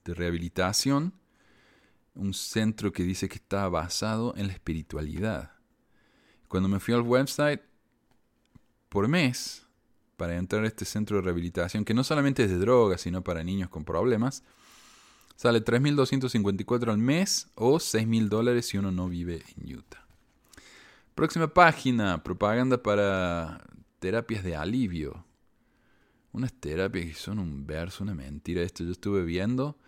de rehabilitación, un centro que dice que está basado en la espiritualidad. Cuando me fui al website, por mes, para entrar a este centro de rehabilitación, que no solamente es de drogas, sino para niños con problemas, sale 3.254 al mes o 6.000 dólares si uno no vive en Utah. Próxima página, propaganda para terapias de alivio. Unas terapias que son un verso, una mentira. Esto yo estuve viendo.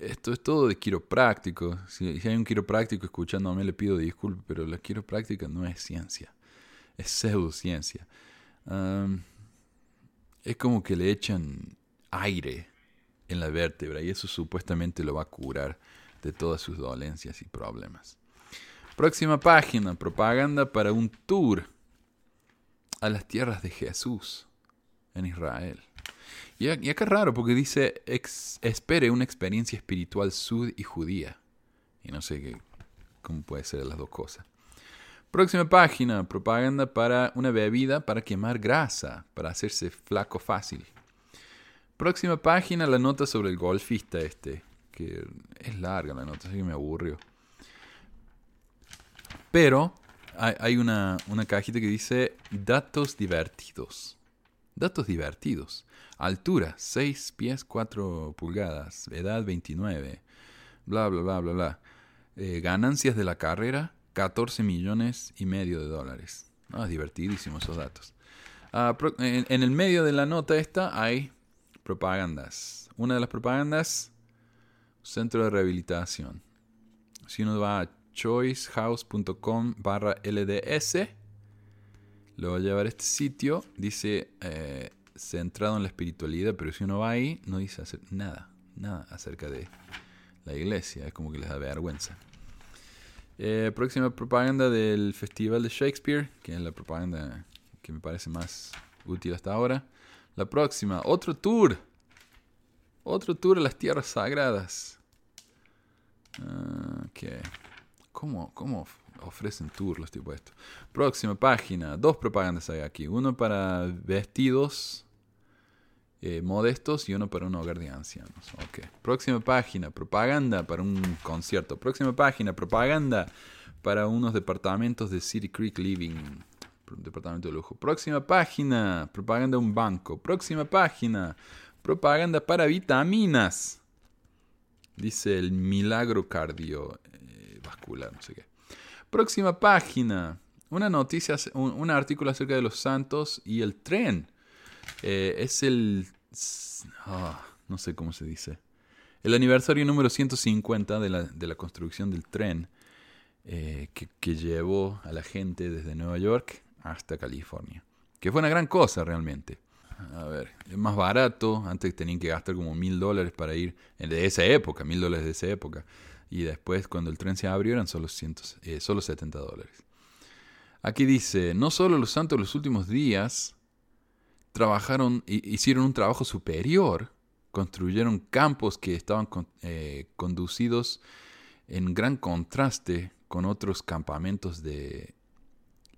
esto es todo de quiropráctico. Si, hay un quiropráctico escuchándome, le pido disculpas, pero la quiropráctica no es ciencia. Es pseudociencia es como que le echan aire en la vértebra y eso supuestamente lo va a curar de todas sus dolencias y problemas. Próxima página, propaganda para un tour a las tierras de Jesús en Israel. Y, acá es raro porque dice, espere una experiencia espiritual sud y judía. Y no sé qué, cómo puede ser las dos cosas. Próxima página, propaganda para una bebida para quemar grasa, para hacerse flaco fácil. Próxima página, la nota sobre el golfista este, que es larga la nota, así que me aburrió. Pero hay, una, una cajita que dice datos divertidos. Datos divertidos. Altura, 6 pies 4 pulgadas. Edad, 29. Bla, bla, bla, bla, bla. Eh, ganancias de la carrera, 14 millones y medio de dólares. Ah, divertidísimos esos datos. Ah, en, el medio de la nota esta hay propagandas. Una de las propagandas, centro de rehabilitación. Si uno va a choicehouse.com barra LDS, lo va a llevar a este sitio. Dice, eh, centrado en la espiritualidad, pero si uno va ahí, no dice hacer nada, nada acerca de la iglesia. Es como que les da vergüenza. Eh, próxima propaganda del Festival de Shakespeare, que es la propaganda que me parece más útil hasta ahora. La próxima, otro tour. Otro tour a las tierras sagradas. Ah, ¿Cómo, ¿Cómo ofrecen tour los tipos de esto? Próxima página. Dos propagandas hay aquí. Uno para vestidos eh, modestos y uno para un hogar de ancianos. Okay. Próxima página. Propaganda para un concierto. Próxima página. Propaganda para unos departamentos de City Creek Living. Departamento de lujo. Próxima página. Propaganda de un banco. Próxima página. Propaganda para vitaminas. Dice el milagro cardiovascular, no sé qué. Próxima página. Una noticia, un, artículo acerca de los santos y el tren. Eh, es el... Ah, no sé cómo se dice. El aniversario número 150 de la, de la construcción del tren eh, que, llevó a la gente desde Nueva York hasta California. Que fue una gran cosa realmente. A ver, es más barato. Antes tenían que gastar como mil dólares para ir. De esa época, mil dólares de esa época. Y después, cuando el tren se abrió, eran solo, cientos, eh, solo 70 dólares. Aquí dice: No solo los santos los últimos días trabajaron, hicieron un trabajo superior. Construyeron campos que estaban eh, conducidos en gran contraste con otros campamentos de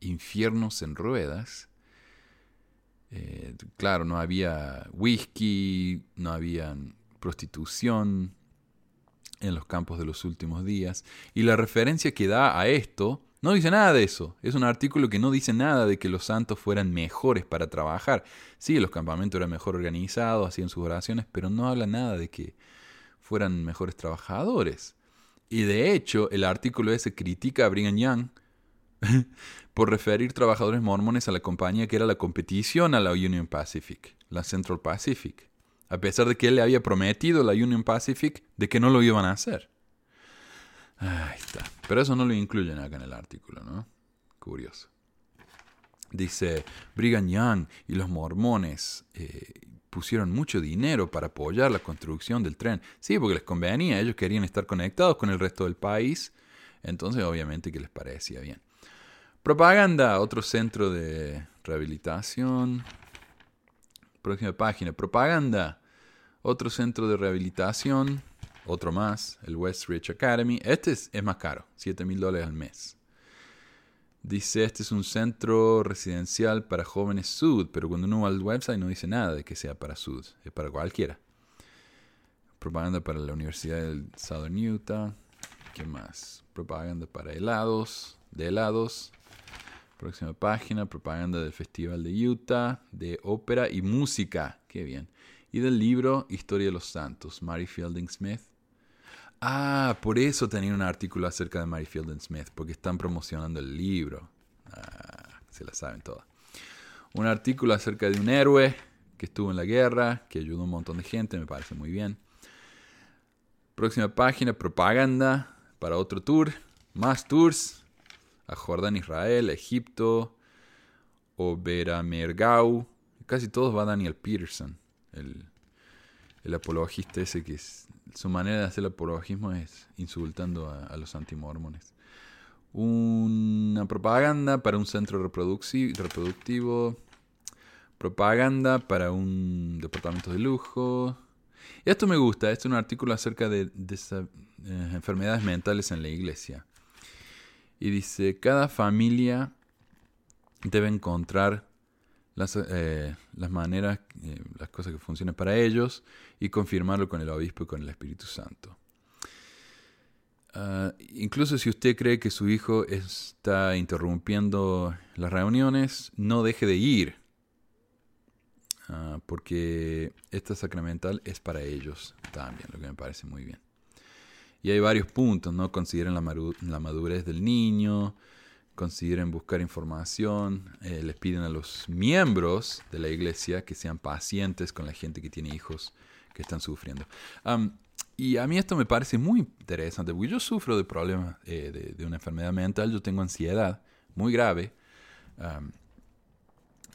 infiernos en ruedas eh, claro, no había whisky, no había prostitución en los campos de los últimos días. Y la referencia que da a esto no dice nada de eso. Es un artículo que no dice nada de que los santos fueran mejores para trabajar. Sí, los campamentos eran mejor organizados, hacían sus oraciones, pero no habla nada de que fueran mejores trabajadores. Y de hecho, el artículo ese critica a Brigham Young *laughs* por referir trabajadores mormones a la compañía que era la competición a la Union Pacific, la Central Pacific, a pesar de que él le había prometido a la Union Pacific de que no lo iban a hacer. Ahí está. Pero eso no lo incluyen acá en el artículo, ¿no? Curioso. Dice, Brigham Young y los mormones eh, pusieron mucho dinero para apoyar la construcción del tren. Sí, porque les convenía, ellos querían estar conectados con el resto del país, entonces obviamente que les parecía bien. Propaganda, otro centro de rehabilitación. Próxima página. Propaganda, otro centro de rehabilitación. Otro más, el Westridge Academy. Este es, más caro, 7 mil dólares al mes. Dice, este es un centro residencial para jóvenes Sud, pero cuando uno va al website no dice nada de que sea para Sud, es para cualquiera. Propaganda para la Universidad del Southern Utah. ¿Qué más? Propaganda para helados, de helados. Próxima página, propaganda del Festival de Utah, de ópera y música, qué bien. Y del libro Historia de los Santos, Mary Fielding Smith. Ah, por eso tenía un artículo acerca de Mary Fielding Smith, porque están promocionando el libro. Ah, se la saben todas. Un artículo acerca de un héroe que estuvo en la guerra, que ayudó a un montón de gente, me parece muy bien. Próxima página, propaganda para otro tour. Más tours a Jordán, Israel, Egipto, Oberamergau. Casi todos va Daniel Peterson, el, el apologista ese que es, su manera de hacer el apologismo es insultando a, los antimormones. Una propaganda para un centro reproductivo, propaganda para un departamento de lujo. esto me gusta, este es un artículo acerca de, eh, enfermedades mentales en la iglesia. Y dice, cada familia debe encontrar las, eh, las maneras, eh, las cosas que funcionen para ellos y confirmarlo con el obispo y con el Espíritu Santo. Ah, incluso si usted cree que su hijo está interrumpiendo las reuniones, no deje de ir, ah, porque esta sacramental es para ellos también, lo que me parece muy bien. Y hay varios puntos, ¿no? Consideren la, madurez del niño, consideren buscar información, eh, les piden a los miembros de la iglesia que sean pacientes con la gente que tiene hijos que están sufriendo. y a mí esto me parece muy interesante, porque yo sufro de problemas eh, de, una enfermedad mental, yo tengo ansiedad muy grave.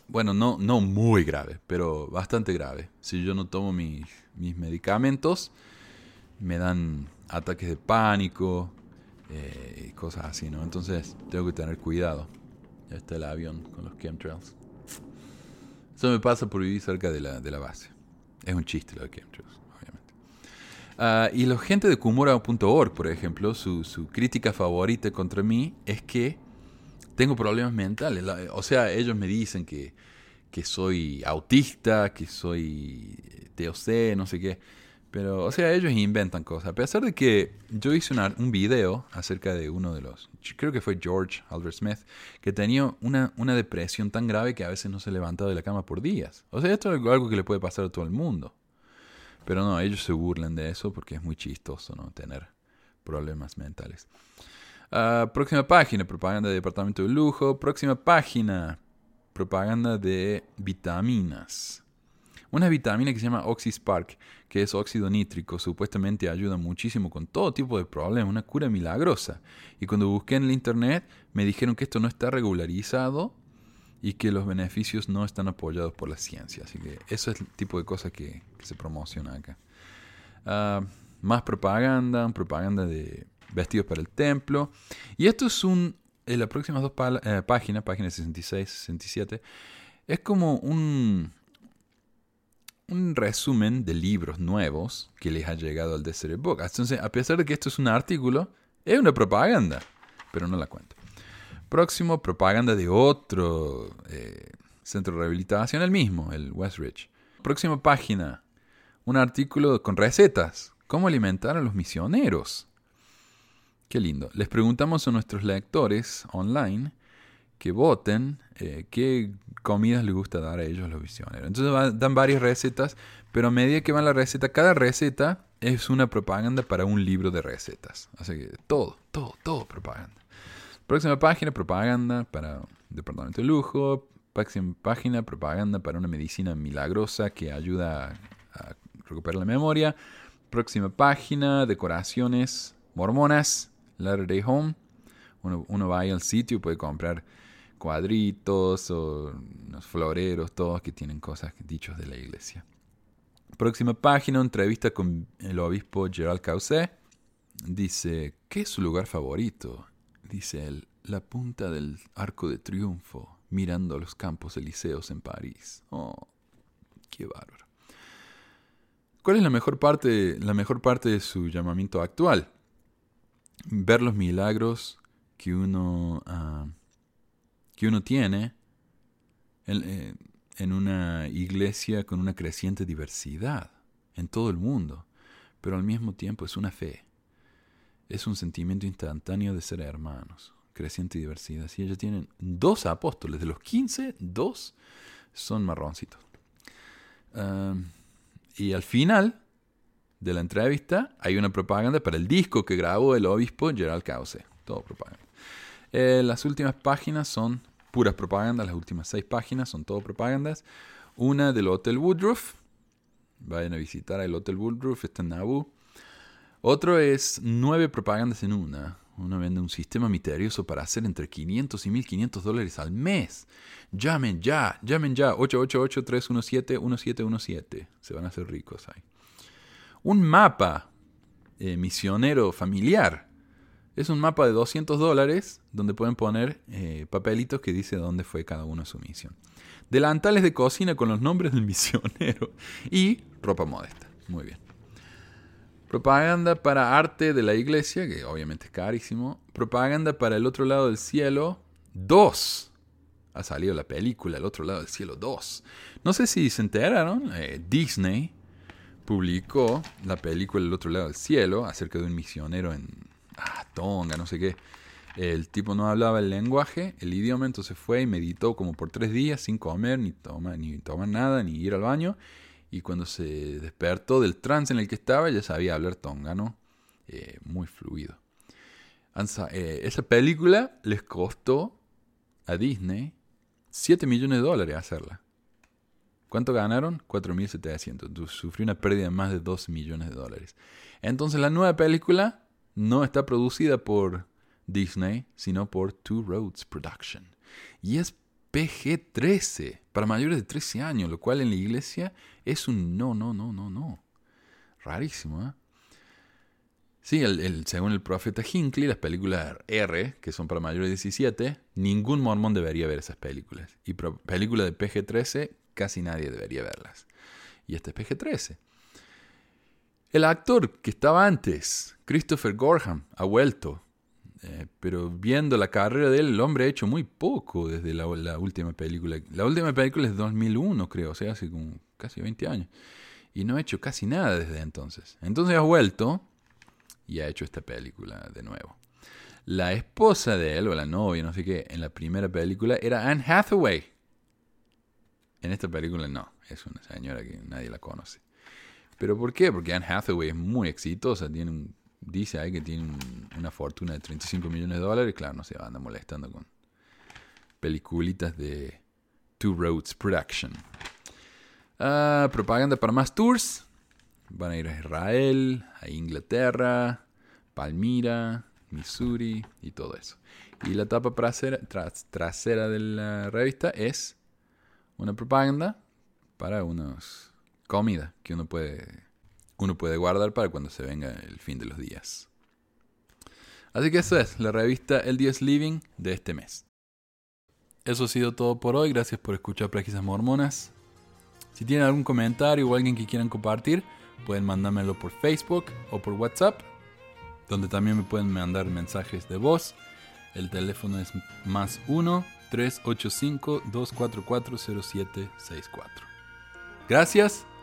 bueno, no, no muy grave, pero bastante grave. Si yo no tomo mis, mis medicamentos, me dan ataques de pánico eh, y cosas así, ¿no? Entonces tengo que tener cuidado. Ya está el avión con los chemtrails. Eso me pasa por vivir cerca de la, de la base. Es un chiste lo de chemtrails, obviamente. Ah, y la gente de Kumura.org, por ejemplo, su, su crítica favorita contra mí es que tengo problemas mentales. O sea, ellos me dicen que, que soy autista, que soy TOC, no sé qué. Pero, o sea, ellos inventan cosas. A pesar de que yo hice un video acerca de uno de los, creo que fue George Albert Smith, que tenía una, una depresión tan grave que a veces no se levantaba de la cama por días. O sea, esto es algo que le puede pasar a todo el mundo. Pero no, ellos se burlan de eso porque es muy chistoso, ¿no? Tener problemas mentales. Ah, próxima página, propaganda de departamento de lujo. Próxima página, propaganda de vitaminas. Una vitamina que se llama OxySpark, que es óxido nítrico, supuestamente ayuda muchísimo con todo tipo de problemas, una cura milagrosa. Y cuando busqué en el internet me dijeron que esto no está regularizado y que los beneficios no están apoyados por la ciencia. Así que eso es el tipo de cosas que, se promociona acá. Ah, más propaganda, propaganda de vestidos para el templo. Y esto es un, en las próximas dos eh, páginas, páginas 66, 67, es como un, un resumen de libros nuevos que les ha llegado al Desert Book. Entonces, a pesar de que esto es un artículo, es una propaganda, pero no la cuento. Próximo, propaganda de otro eh, centro de rehabilitación, el mismo, el Westridge. Próxima página, un artículo con recetas. ¿Cómo alimentar a los misioneros? Qué lindo. Les preguntamos a nuestros lectores online que voten eh, qué comidas les gusta dar a ellos los misioneros. Entonces dan varias recetas, pero a medida que van la receta, cada receta es una propaganda para un libro de recetas. Así que todo, todo, todo propaganda. Próxima página, propaganda para departamento de lujo. Próxima página, propaganda para una medicina milagrosa que ayuda a recuperar la memoria. Próxima página, decoraciones mormonas Latter Day Home. Uno, va ahí al sitio y puede comprar cuadritos o unos floreros, todos que tienen cosas dichos de la iglesia. Próxima página, entrevista con el obispo Gerald Causet. Dice, ¿qué es su lugar favorito? Dice él, la punta del arco de triunfo, mirando los campos elíseos en París. Oh, qué bárbaro. ¿Cuál es la mejor parte, la mejor parte de su llamamiento actual? ver los milagros que uno, ah, que uno tiene en, eh, en una iglesia con una creciente diversidad en todo el mundo, pero al mismo tiempo es una fe, es un sentimiento instantáneo de ser hermanos, creciente diversidad. Si ellos tienen dos apóstoles, de los 15, dos son marroncitos. Y al final, de la entrevista hay una propaganda para el disco que grabó el obispo Gerald Cauce. Todo propaganda. Eh, las últimas páginas son puras propagandas, las últimas seis páginas son todo propagandas. Una del Hotel Woodruff. Vayan a visitar el Hotel Woodruff, está en Nauvoo. Otro es nueve propagandas en una. Uno vende un sistema misterioso para hacer entre 500 y 1500 dólares al mes. Llamen ya, llamen ya, 888-317-1717. Se van a hacer ricos ahí un mapa eh, misionero familiar. Es un mapa de 200 dólares donde pueden poner eh, papelitos que dice dónde fue cada uno su misión. Delantales de cocina con los nombres del *laughs* misionero y ropa modesta. Muy bien. Propaganda para arte de la iglesia, que obviamente es carísimo. Propaganda para el otro lado del cielo. Dos. Ha salido la película El otro lado del cielo 2. No sé si se enteraron. Eh, Disney publicó la película El otro lado del cielo, acerca de un misionero en ah, Tonga, no sé qué. El tipo no hablaba el lenguaje, el idioma, entonces fue y meditó como por tres días sin comer, ni tomar, ni tomar nada, ni ir al baño. Y cuando se despertó del trance en el que estaba, ya sabía hablar tongano, eh, muy fluido. Eh, esa película les costó a Disney 7 millones de dólares hacerla. ¿Cuánto ganaron? 4.700. Sufrió una pérdida de más de 2 millones de dólares. Entonces la nueva película no está producida por Disney, sino por Two Roads Production. Y es PG-13. para mayores de 13 años, lo cual en la iglesia es un no, no, no, no, no. Rarísimo, ¿eh? Sí, según el profeta Hinckley, las películas R, que son para mayores de 17, ningún mormón debería ver esas películas. Y películas de PG-13, casi nadie debería verlas. Y este es PG-13. El actor que estaba antes, Christopher Gorham, ha vuelto. Eh, pero viendo la carrera de él, el hombre ha hecho muy poco desde la, última película. La última película es de 2001, creo, o sea, hace como casi 20 años. Y no ha hecho casi nada desde entonces. Entonces ha vuelto y ha hecho esta película de nuevo. La esposa de él, o la novia, no sé qué, en la primera película era Anne Hathaway. En esta película no, es una señora que nadie la conoce. ¿Pero por qué? Porque Anne Hathaway es muy exitosa, tiene dice ahí que tiene una fortuna de 35 millones de dólares, claro, no se va a molestando con peliculitas de Two Roads Production. Ah, propaganda para más tours. Van a ir a Israel, a Inglaterra, Palmira, Missouri y todo eso. Y la tapa trasera, de la revista es una propaganda para unos comida que uno puede, uno puede guardar para cuando se venga el fin de los días. Así que eso es la revista El Dios Living de este mes. Eso ha sido todo por hoy. Gracias por escuchar Prácticas Mormonas. Si tienen algún comentario o alguien que quieran compartir, pueden mandármelo por Facebook o por WhatsApp, donde también me pueden mandar mensajes de voz. El teléfono es más 1-385-244-0764. Gracias